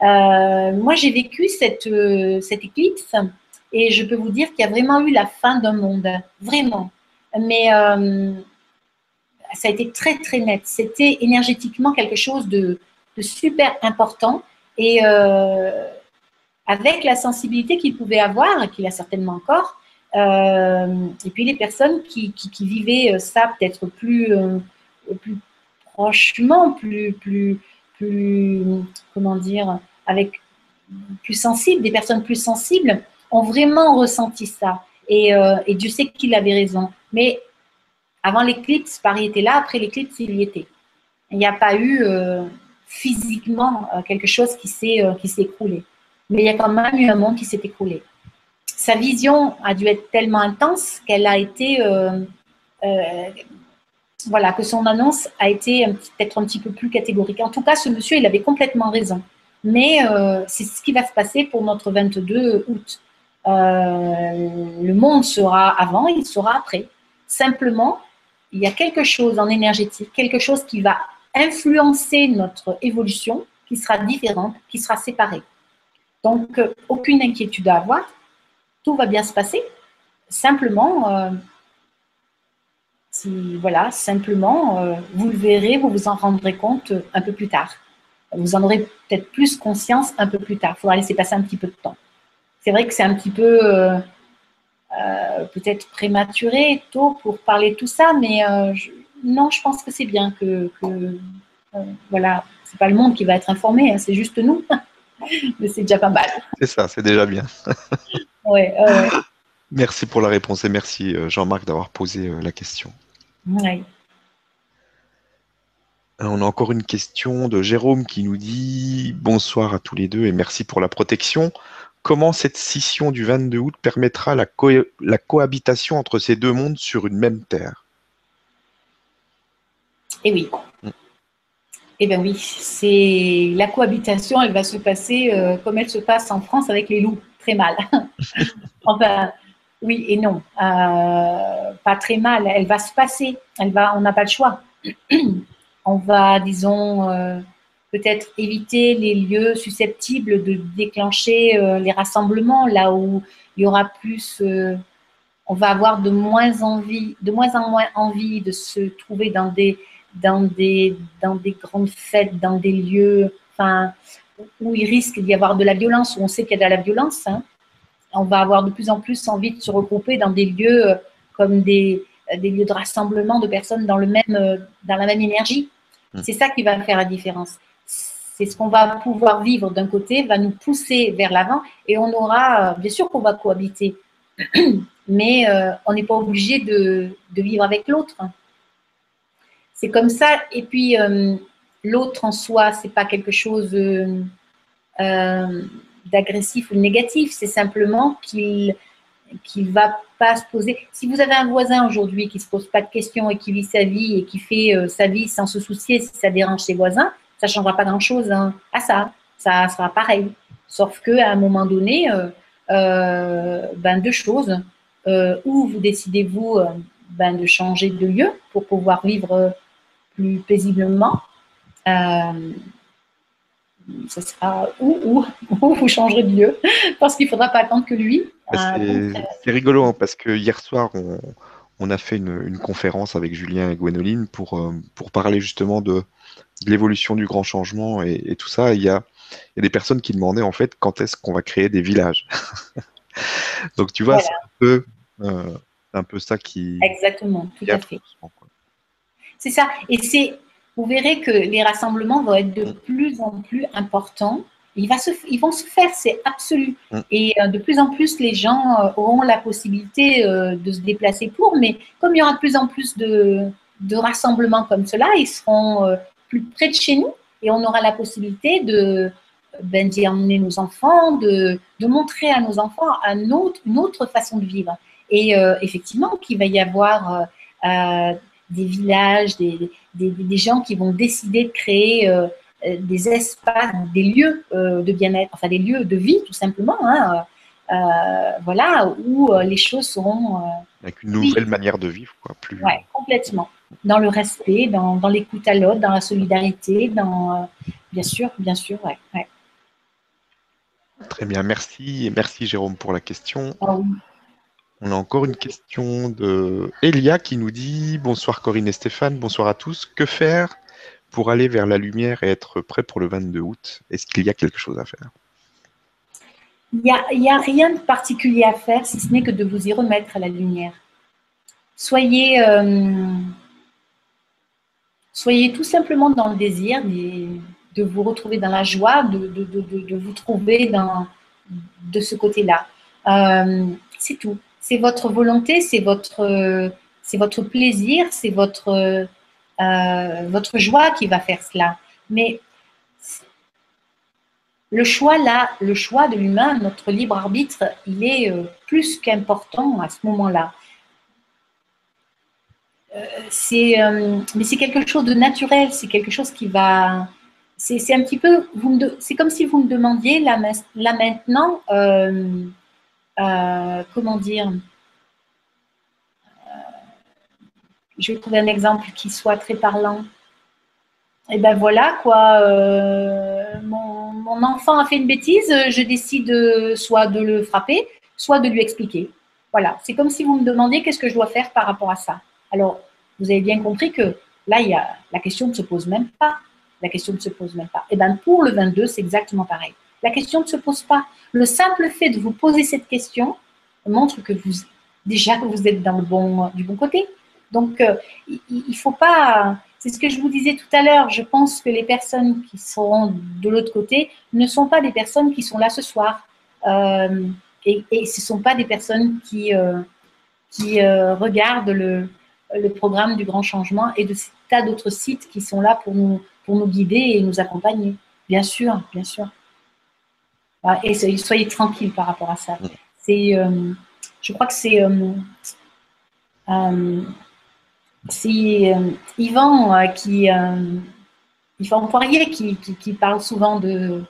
moi, j'ai vécu cette, cette éclipse et je peux vous dire qu'il y a vraiment eu la fin d'un monde, vraiment. Mais ça a été très très net. C'était énergétiquement quelque chose de, super important et euh, avec la sensibilité qu'il pouvait avoir, qu'il a certainement encore, euh, et puis les personnes qui, vivaient ça peut-être plus, euh, plus prochement, plus, plus, plus, comment dire, avec plus sensibles, des personnes plus sensibles, ont vraiment ressenti ça. Et, et Dieu sait qu'il avait raison. Mais avant l'éclipse, Paris était là, après l'éclipse, il y était. Il n'y a pas eu euh, physiquement euh, quelque chose qui s'est euh, écroulé. Mais il y a quand même eu un monde qui s'est écroulé. Sa vision a dû être tellement intense qu'elle a été. voilà, que son annonce a été peut-être un petit peu plus catégorique. En tout cas, ce monsieur, il avait complètement raison. Mais c'est ce qui va se passer pour notre 22 août. le monde sera avant, il sera après. Simplement, il y a quelque chose en énergétique, quelque chose qui va influencer notre évolution, qui sera différente, qui sera séparée. Donc, euh, aucune inquiétude à avoir, tout va bien se passer. Simplement, euh, voilà, simplement, euh, vous le verrez, vous vous en rendrez compte un peu plus tard. Vous en aurez peut-être plus conscience un peu plus tard. Il faudra laisser passer un petit peu de temps. C'est vrai que c'est un petit peu euh, peut-être prématuré, tôt pour parler de tout ça, mais euh, non, je pense que c'est bien que, que euh, voilà, c'est pas le monde qui va être informé, hein, c'est juste nous, mais c'est déjà pas mal. C'est ça, c'est déjà bien. ouais, Merci pour la réponse et merci Jean-Marc d'avoir posé la question. Ouais. On a encore une question de Jérôme qui nous dit bonsoir à tous les deux et merci pour la protection. Comment cette scission du 22 août permettra la, cohabitation entre ces deux mondes sur une même terre? Eh oui. Eh bien oui, c'est la cohabitation, elle va se passer euh, comme elle se passe en France avec les loups, très mal. enfin, oui et non, euh, pas très mal. Elle va se passer. Elle va, on n'a pas le choix. on va, disons, euh, peut-être éviter les lieux susceptibles de déclencher euh, les rassemblements, là où il y aura plus, euh, on va avoir de moins envie, de moins en moins envie de se trouver dans des, dans des, dans des grandes fêtes, dans des lieux, enfin, où il risque d'y avoir de la violence, où on sait qu'il y a de la violence. Hein. On va avoir de plus en plus envie de se regrouper dans des lieux euh, comme des, des lieux de rassemblement de personnes dans, le même, dans la même énergie. Mmh. C'est ça qui va faire la différence c'est ce qu'on va pouvoir vivre d'un côté, va nous pousser vers l'avant et on aura, bien sûr qu'on va cohabiter, mais euh, on n'est pas obligé de, vivre avec l'autre. C'est comme ça. Et puis, euh, l'autre en soi, c'est pas quelque chose euh, d'agressif ou de négatif, c'est simplement qu'il qu'il va pas se poser. Si vous avez un voisin aujourd'hui qui se pose pas de questions et qui vit sa vie et qui fait sa vie sans se soucier si ça dérange ses voisins, ça ne changera pas grand-chose hein, à ça. Ça sera pareil. Sauf qu'à un moment donné, euh, euh, ben, deux choses. Euh, ou vous décidez, vous, ben, de changer de lieu pour pouvoir vivre plus paisiblement. ça sera ou, ou, vous changerez de lieu parce qu'il ne faudra pas attendre que lui. C'est rigolo hein, parce que hier soir, on, a fait une, conférence avec Julien et Gwénoline pour, pour parler justement de, l'évolution du grand changement et, tout ça, il y, a, des personnes qui demandaient en fait quand est-ce qu'on va créer des villages. Donc tu vois, c'est un peu Euh, un peu ça qui. Exactement, tout à fait. C'est ça. Et c'est, vous verrez que les rassemblements vont être de mm. plus en plus importants. Ils, va se, ils vont se faire, c'est absolu. Mm. Et euh, de plus en plus, les gens euh, auront la possibilité de se déplacer pour. Mais comme il y aura de plus en plus de, de rassemblements comme cela, ils seront plus près de chez nous et on aura la possibilité de ben, d'y emmener nos enfants, de, de, montrer à nos enfants un autre, une autre façon de vivre. Et euh, effectivement, qu'il va y avoir euh, euh, des villages, des, des, des, gens qui vont décider de créer des espaces, des lieux de bien-être, enfin des lieux de vie tout simplement. Hein, voilà, où les choses seront. Avec une nouvelle manière de vivre, quoi. Plus... Oui, complètement dans le respect, dans, dans l'écoute à l'autre, dans la solidarité, dans, euh, bien sûr, bien sûr, ouais, Très bien, merci. Et merci Jérôme pour la question. Ah On a encore une question de Elia qui nous dit Bonsoir Corinne et Stéphane, bonsoir à tous. Que faire pour aller vers la lumière et être prêt pour le 22 août? Est-ce qu'il y a quelque chose à faire? Il n'y a rien de particulier à faire si ce n'est que de vous y remettre à la lumière. Soyez. Euh, Soyez tout simplement dans le désir de, vous retrouver dans la joie, de, vous trouver dans, de ce côté-là. Euh, c'est tout. C'est votre volonté, c'est votre, plaisir, c'est votre, euh, votre joie qui va faire cela. Mais le choix là, le choix de l'humain, notre libre arbitre, il est euh, plus qu'important à ce moment-là. Euh, euh, mais c'est quelque chose de naturel, c'est quelque chose qui va. C'est, un petit peu. C'est comme si vous me demandiez là, là maintenant, euh, comment dire Je vais trouver un exemple qui soit très parlant. Et ben voilà quoi. Mon, mon, enfant a fait une bêtise, je décide soit de le frapper, soit de lui expliquer. Voilà. C'est comme si vous me demandiez qu'est-ce que je dois faire par rapport à ça. Alors, vous avez bien compris que là, il y a, la question ne se pose même pas. La question ne se pose même pas. Et eh bien, pour le 22, c'est exactement pareil. La question ne se pose pas. Le simple fait de vous poser cette question montre que vous, déjà, que vous êtes dans le bon, du bon côté. Donc, euh, il ne faut pas. C'est ce que je vous disais tout à l'heure. Je pense que les personnes qui seront de l'autre côté ne sont pas des personnes qui sont là ce soir. Euh, et, ce ne sont pas des personnes qui, euh, qui regardent le, le programme du grand changement et de ces tas d'autres sites qui sont là pour nous, pour nous guider et nous accompagner. Bien sûr, bien sûr. Et soyez tranquilles par rapport à ça. C'est, euh, je crois que c'est, euh, euh, c'est Yvan qui, Yvan Poirier qui, qui, parle souvent de,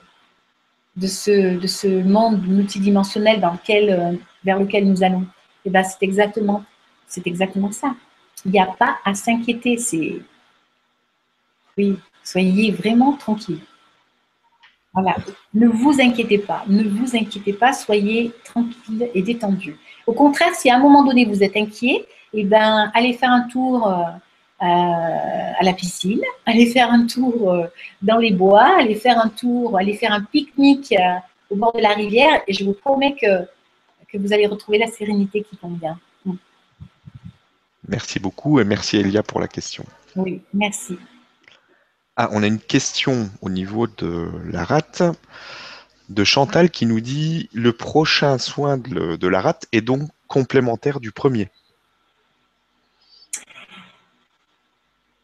de, ce, de ce monde multidimensionnel dans lequel, vers lequel nous allons. Et ben, c'est exactement, c'est exactement ça. Il n'y a pas à s'inquiéter. C'est oui, soyez vraiment tranquille. Voilà, ne vous inquiétez pas, ne vous inquiétez pas, soyez tranquille et détendu. Au contraire, si à un moment donné vous êtes inquiet, eh ben, allez faire un tour euh, à la piscine, allez faire un tour euh, dans les bois, allez faire un tour, allez faire un pique-nique euh, au bord de la rivière et je vous promets que, que vous allez retrouver la sérénité qui convient. Merci beaucoup et merci Elia pour la question. Oui, merci. Ah, on a une question au niveau de la rate de Chantal qui nous dit le prochain soin de, la rate est donc complémentaire du premier.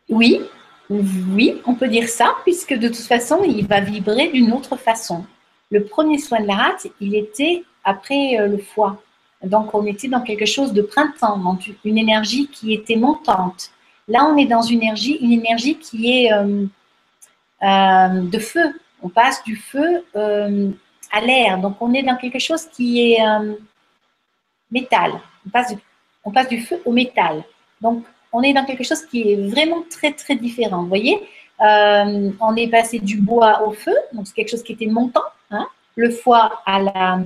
Oui, oui, on peut dire ça, puisque de toute façon, il va vibrer d'une autre façon. Le premier soin de la rate, il était après euh, le foie. Donc, on était dans quelque chose de printemps, une énergie qui était montante. Là, on est dans une énergie, une énergie qui est euh, euh, de feu. On passe du feu euh, à l'air. Donc, on est dans quelque chose qui est métal. On passe, du, feu au métal. Donc, on est dans quelque chose qui est vraiment très, très différent. Vous voyez On est passé du bois au feu. Donc, c'est quelque chose qui était montant. Hein. le foie à la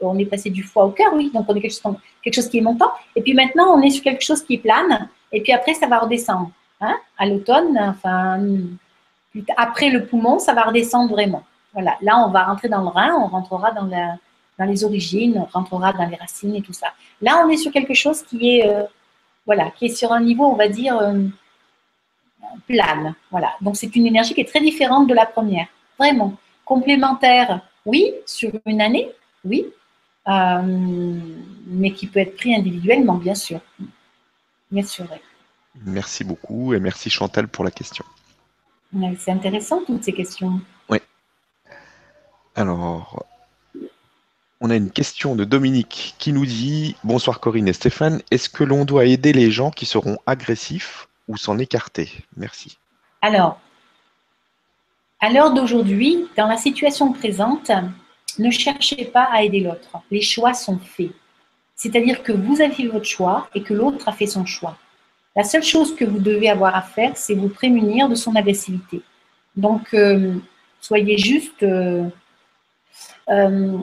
on est passé du foie au cœur, oui, donc on est quelque chose, qui est montant. Et puis maintenant, on est sur quelque chose qui plane, et puis après, ça va redescendre. Hein, à l'automne, enfin, après le poumon, ça va redescendre vraiment. Voilà, là, on va rentrer dans le rein, on rentrera dans les origines, on rentrera dans les racines et tout ça. Là, on est sur quelque chose qui est, euh, voilà, qui est sur un niveau, on va dire, euh, plane. Voilà. Donc, c'est une énergie qui est très différente de la première. Vraiment. Complémentaire, oui, sur une année, oui, euh, mais qui peut être pris individuellement, bien sûr. Bien sûr, Merci beaucoup et merci Chantal pour la question. C'est intéressant toutes ces questions. Oui. Alors, on a une question de Dominique qui nous dit Bonsoir Corinne et Stéphane, est-ce que l'on doit aider les gens qui seront agressifs ou s'en écarter? Merci. Alors, à l'heure d'aujourd'hui, dans la situation présente, ne cherchez pas à aider l'autre. Les choix sont faits. C'est-à-dire que vous avez fait votre choix et que l'autre a fait son choix. La seule chose que vous devez avoir à faire, c'est vous prémunir de son agressivité. Donc, euh, soyez juste euh, euh,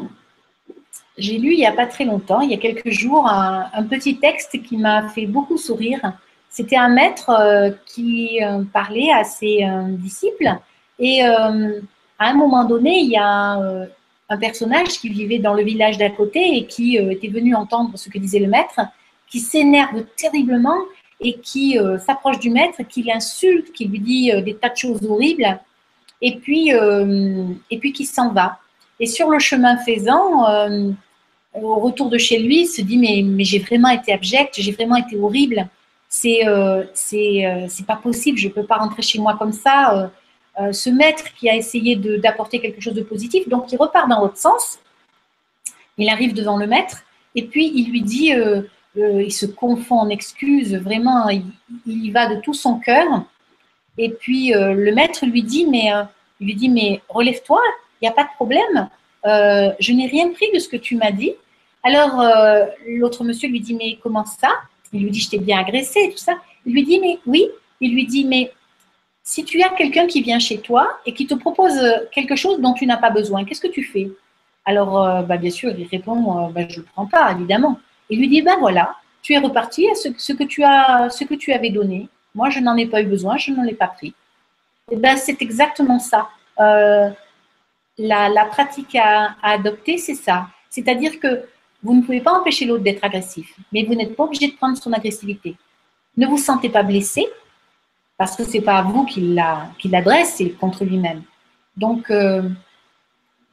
j'ai lu il n'y a pas très longtemps, il y a quelques jours, un, petit texte qui m'a fait beaucoup sourire. C'était un maître qui parlait à ses disciples et à un moment donné, il y a un personnage qui vivait dans le village d'à côté et qui était venu entendre ce que disait le maître, qui s'énerve terriblement et qui s'approche du maître, qui l'insulte, qui lui dit des tas de choses horribles et puis, et puis qui s'en va. Et sur le chemin faisant, au retour de chez lui, il se dit mais, mais j'ai vraiment été abject, j'ai vraiment été horrible. C'est euh, euh, c'est pas possible, je peux pas rentrer chez moi comme ça. Euh, ce maître qui a essayé d'apporter quelque chose de positif, donc il repart dans l'autre sens. Il arrive devant le maître et puis il lui dit, il se confond en excuses, vraiment, il, y va de tout son cœur. Et puis le maître lui dit mais il lui dit mais relève-toi, il n'y a pas de problème. je n'ai rien pris de ce que tu m'as dit. Alors, euh, l'autre monsieur lui dit, mais comment ça? Il lui dit, je t'ai bien agressé, tout ça. Il lui dit, mais oui. Il lui dit, mais si tu as quelqu'un qui vient chez toi et qui te propose quelque chose dont tu n'as pas besoin, qu'est-ce que tu fais? Alors, euh, bah, bien sûr, il répond, euh, bah, je ne le prends pas, évidemment. Il lui dit, ben voilà, tu es reparti à ce, que tu as, ce que tu avais donné. Moi, je n'en ai pas eu besoin, je n'en ai pas pris. Et eh ben, c'est exactement ça. la, pratique à adopter, c'est ça. C'est-à-dire que vous ne pouvez pas empêcher l'autre d'être agressif, mais vous n'êtes pas obligé de prendre son agressivité. Ne vous sentez pas blessé, parce que ce n'est pas à vous qu'il l'adresse, c'est contre lui-même. Donc, euh,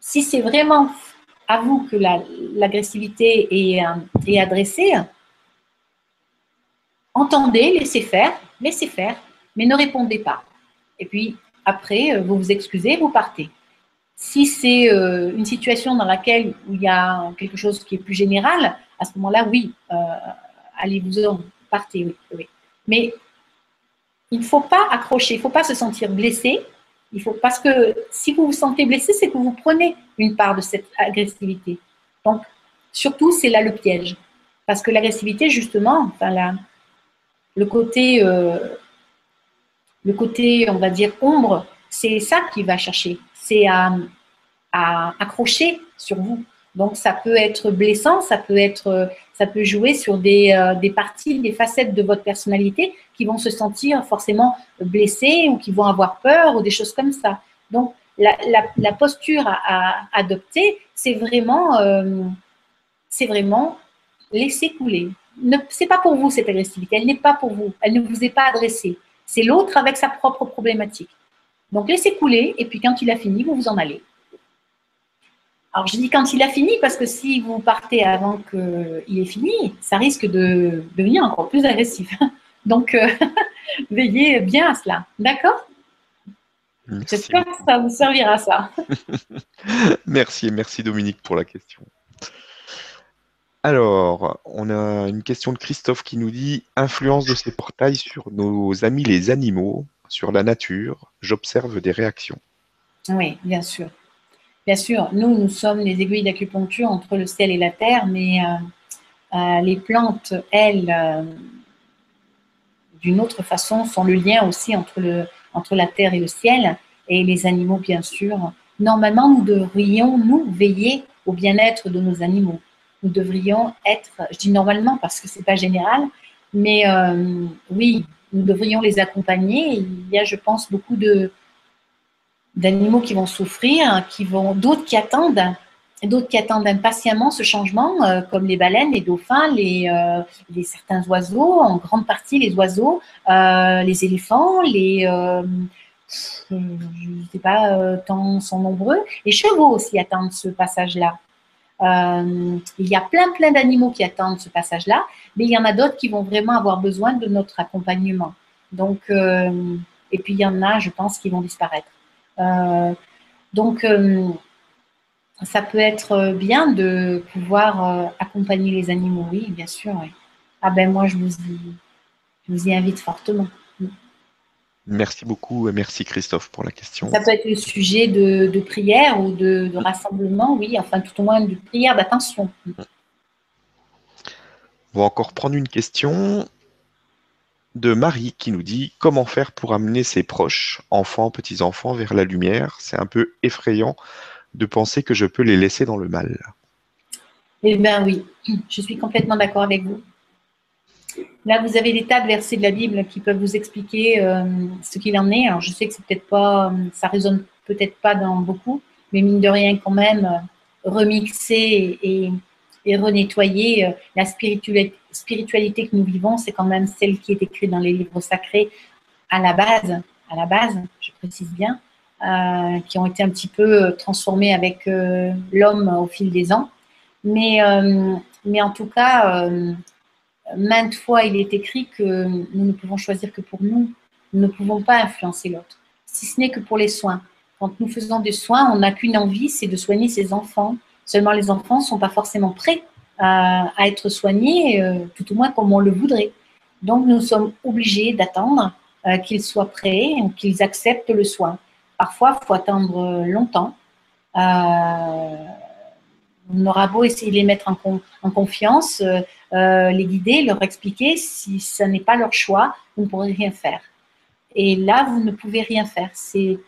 si c'est vraiment à vous que l'agressivité est, euh, est adressée, entendez, laissez faire, laissez faire, mais ne répondez pas. Et puis, après, euh, vous vous excusez, vous partez. Si c'est une situation dans laquelle il y a quelque chose qui est plus général, à ce moment-là, oui, allez-vous-en, partez, oui, Mais il ne faut pas accrocher, il ne faut pas se sentir blessé. Il faut, parce que si vous vous sentez blessé, c'est que vous prenez une part de cette agressivité. Donc, surtout, c'est là le piège. Parce que l'agressivité, justement, enfin, le, côté, euh, le côté, on va dire, ombre, c'est ça qui va chercher c'est à, accrocher sur vous. Donc ça peut être blessant, ça peut être, ça peut jouer sur des, euh, des, parties, des facettes de votre personnalité qui vont se sentir forcément blessées ou qui vont avoir peur ou des choses comme ça. Donc la, posture à, adopter, c'est vraiment, euh, laisser couler. Ce n'est pas pour vous cette agressivité, elle n'est pas pour vous, elle ne vous est pas adressée. C'est l'autre avec sa propre problématique. Donc laissez couler et puis quand il a fini, vous vous en allez. Alors je dis quand il a fini parce que si vous partez avant qu'il ait fini, ça risque de devenir encore plus agressif. Donc euh, veillez bien à cela. D'accord? J'espère que ça vous servira ça. merci, merci Dominique pour la question. Alors, on a une question de Christophe qui nous dit Influence de ces portails sur nos amis les animaux sur la nature, j'observe des réactions. Oui, bien sûr. Bien sûr, nous, nous sommes les aiguilles d'acupuncture entre le ciel et la terre, mais euh, euh, les plantes, elles, euh, d'une autre façon, sont le lien aussi entre, le, entre la terre et le ciel, et les animaux, bien sûr. Normalement, nous devrions, nous, veiller au bien-être de nos animaux. Nous devrions être, je dis normalement parce que ce n'est pas général, mais oui, nous devrions les accompagner. Il y a, je pense, beaucoup de d'animaux qui vont souffrir, qui vont, d'autres qui attendent d'autres qui attendent impatiemment ce changement, comme les baleines, les dauphins, les, certains oiseaux, en grande partie les oiseaux, les éléphants, les je ne sais pas tant sont nombreux. Les chevaux aussi attendent ce passage-là. Euh, il y a plein, plein d'animaux qui attendent ce passage-là, mais il y en a d'autres qui vont vraiment avoir besoin de notre accompagnement. Donc, euh, et puis il y en a, je pense, qui vont disparaître. Euh, donc, ça peut être bien de pouvoir accompagner les animaux, oui, bien sûr. Ah ben moi, je vous je vous y invite fortement. Merci beaucoup et merci Christophe pour la question. Ça peut être le sujet de, prière ou de, rassemblement, oui, enfin tout au moins de prière d'attention. On va encore prendre une question de Marie qui nous dit comment faire pour amener ses proches, enfants, petits-enfants, vers la lumière? C'est un peu effrayant de penser que je peux les laisser dans le mal. Eh bien oui, je suis complètement d'accord avec vous. Là, vous avez des tas de versets de la Bible qui peuvent vous expliquer euh, ce qu'il en est. Alors, je sais que c'est peut-être pas, ça résonne peut-être pas dans beaucoup, mais mine de rien, quand même, euh, remixer et, et renettoyer euh, la spiritualité, que nous vivons, c'est quand même celle qui est écrite dans les livres sacrés à la base, à la base, je précise bien, qui ont été un petit peu transformés avec l'homme au fil des ans. Mais, mais en tout cas, maintes fois, il est écrit que nous ne pouvons choisir que pour nous. Nous ne pouvons pas influencer l'autre, si ce n'est que pour les soins. Quand nous faisons des soins, on n'a qu'une envie, c'est de soigner ses enfants. Seulement, les enfants ne sont pas forcément prêts à, être soignés, euh, tout au moins comme on le voudrait. Donc, nous sommes obligés d'attendre euh, qu'ils soient prêts, qu'ils acceptent le soin. Parfois, il faut attendre longtemps. Euh, on aura beau essayer de les mettre en, confiance, euh, euh, les guider, leur expliquer, si ce n'est pas leur choix, vous ne pourrez rien faire. Et là, vous ne pouvez rien faire. C'est,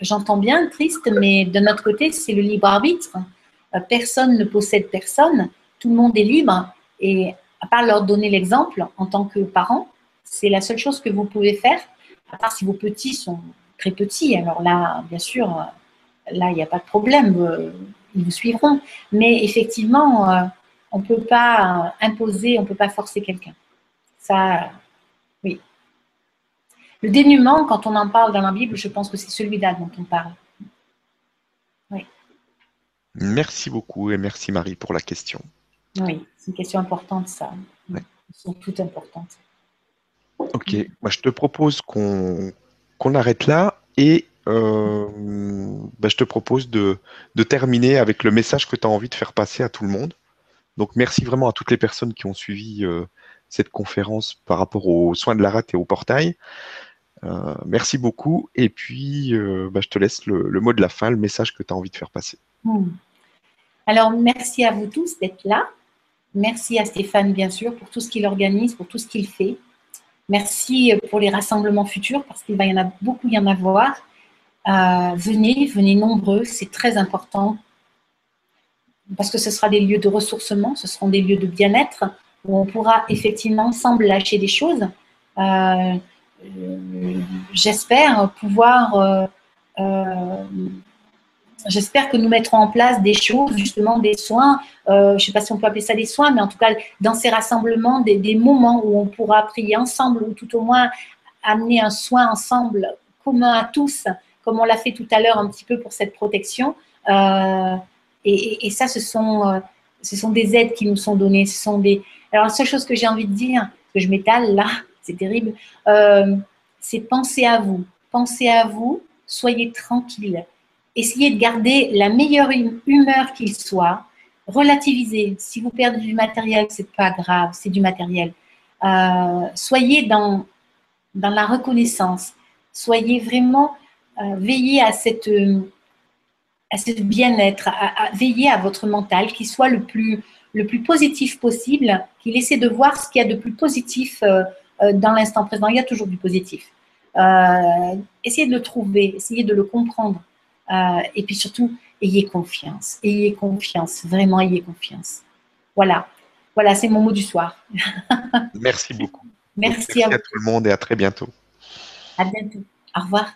j'entends bien, triste, mais de notre côté, c'est le libre arbitre. Euh, personne ne possède personne. Tout le monde est libre. Et à part leur donner l'exemple en tant que parent, c'est la seule chose que vous pouvez faire. À part si vos petits sont très petits. Alors là, bien sûr, là, il n'y a pas de problème ils vous suivront. Mais effectivement, euh, on ne peut pas imposer, on ne peut pas forcer quelqu'un. Ça, oui. Le dénuement, quand on en parle dans la Bible, je pense que c'est celui-là dont on parle. Merci beaucoup et merci Marie pour la question. Oui, c'est une question importante, ça. Elles sont toutes importantes. Ok, moi je te propose qu'on arrête là et euh, bah, je te propose de, terminer avec le message que tu as envie de faire passer à tout le monde. Donc merci vraiment à toutes les personnes qui ont suivi euh, cette conférence par rapport aux soins de la rate et au portail. Euh, merci beaucoup. Et puis, bah, je te laisse le, mot de la fin, le message que tu as envie de faire passer. Hmm. Alors, merci à vous tous d'être là. Merci à Stéphane, bien sûr, pour tout ce qu'il organise, pour tout ce qu'il fait. Merci pour les rassemblements futurs, parce qu'il va y en a beaucoup y en avoir. Euh, venez, venez nombreux, c'est très important parce que ce sera des lieux de ressourcement, ce seront des lieux de bien-être où on pourra effectivement ensemble lâcher des choses. Euh, euh, j'espère pouvoir, j'espère que nous mettrons en place des choses, justement des soins, je ne sais pas si on peut appeler ça des soins, mais en tout cas dans ces rassemblements, des, moments où on pourra prier ensemble ou tout au moins amener un soin ensemble commun à tous comme on l'a fait tout à l'heure un petit peu pour cette protection. Euh, et, ça, ce sont, euh, ce sont des aides qui nous sont données. Ce sont des... Alors, la seule chose que j'ai envie de dire, que je m'étale là, c'est terrible, euh, c'est penser à vous. Pensez à vous, soyez tranquille. Essayez de garder la meilleure hum-, humeur qu'il soit. Relativisez. Si vous perdez du matériel, c'est pas grave, c'est du matériel. soyez dans, dans la reconnaissance. Soyez vraiment veiller à cette à ce bien-être, à, veiller à votre mental, qui soit le plus, le plus positif possible, qu'il essaie de voir ce qu'il y a de plus positif euh, euh, dans l'instant présent. Il y a toujours du positif. Euh, essayez de le trouver, essayez de le comprendre. Et puis surtout, ayez confiance. Ayez confiance, vraiment ayez confiance. Voilà, voilà, c'est mon mot du soir. Merci beaucoup. Merci, à, à tout le monde et à très bientôt. À bientôt. Au revoir.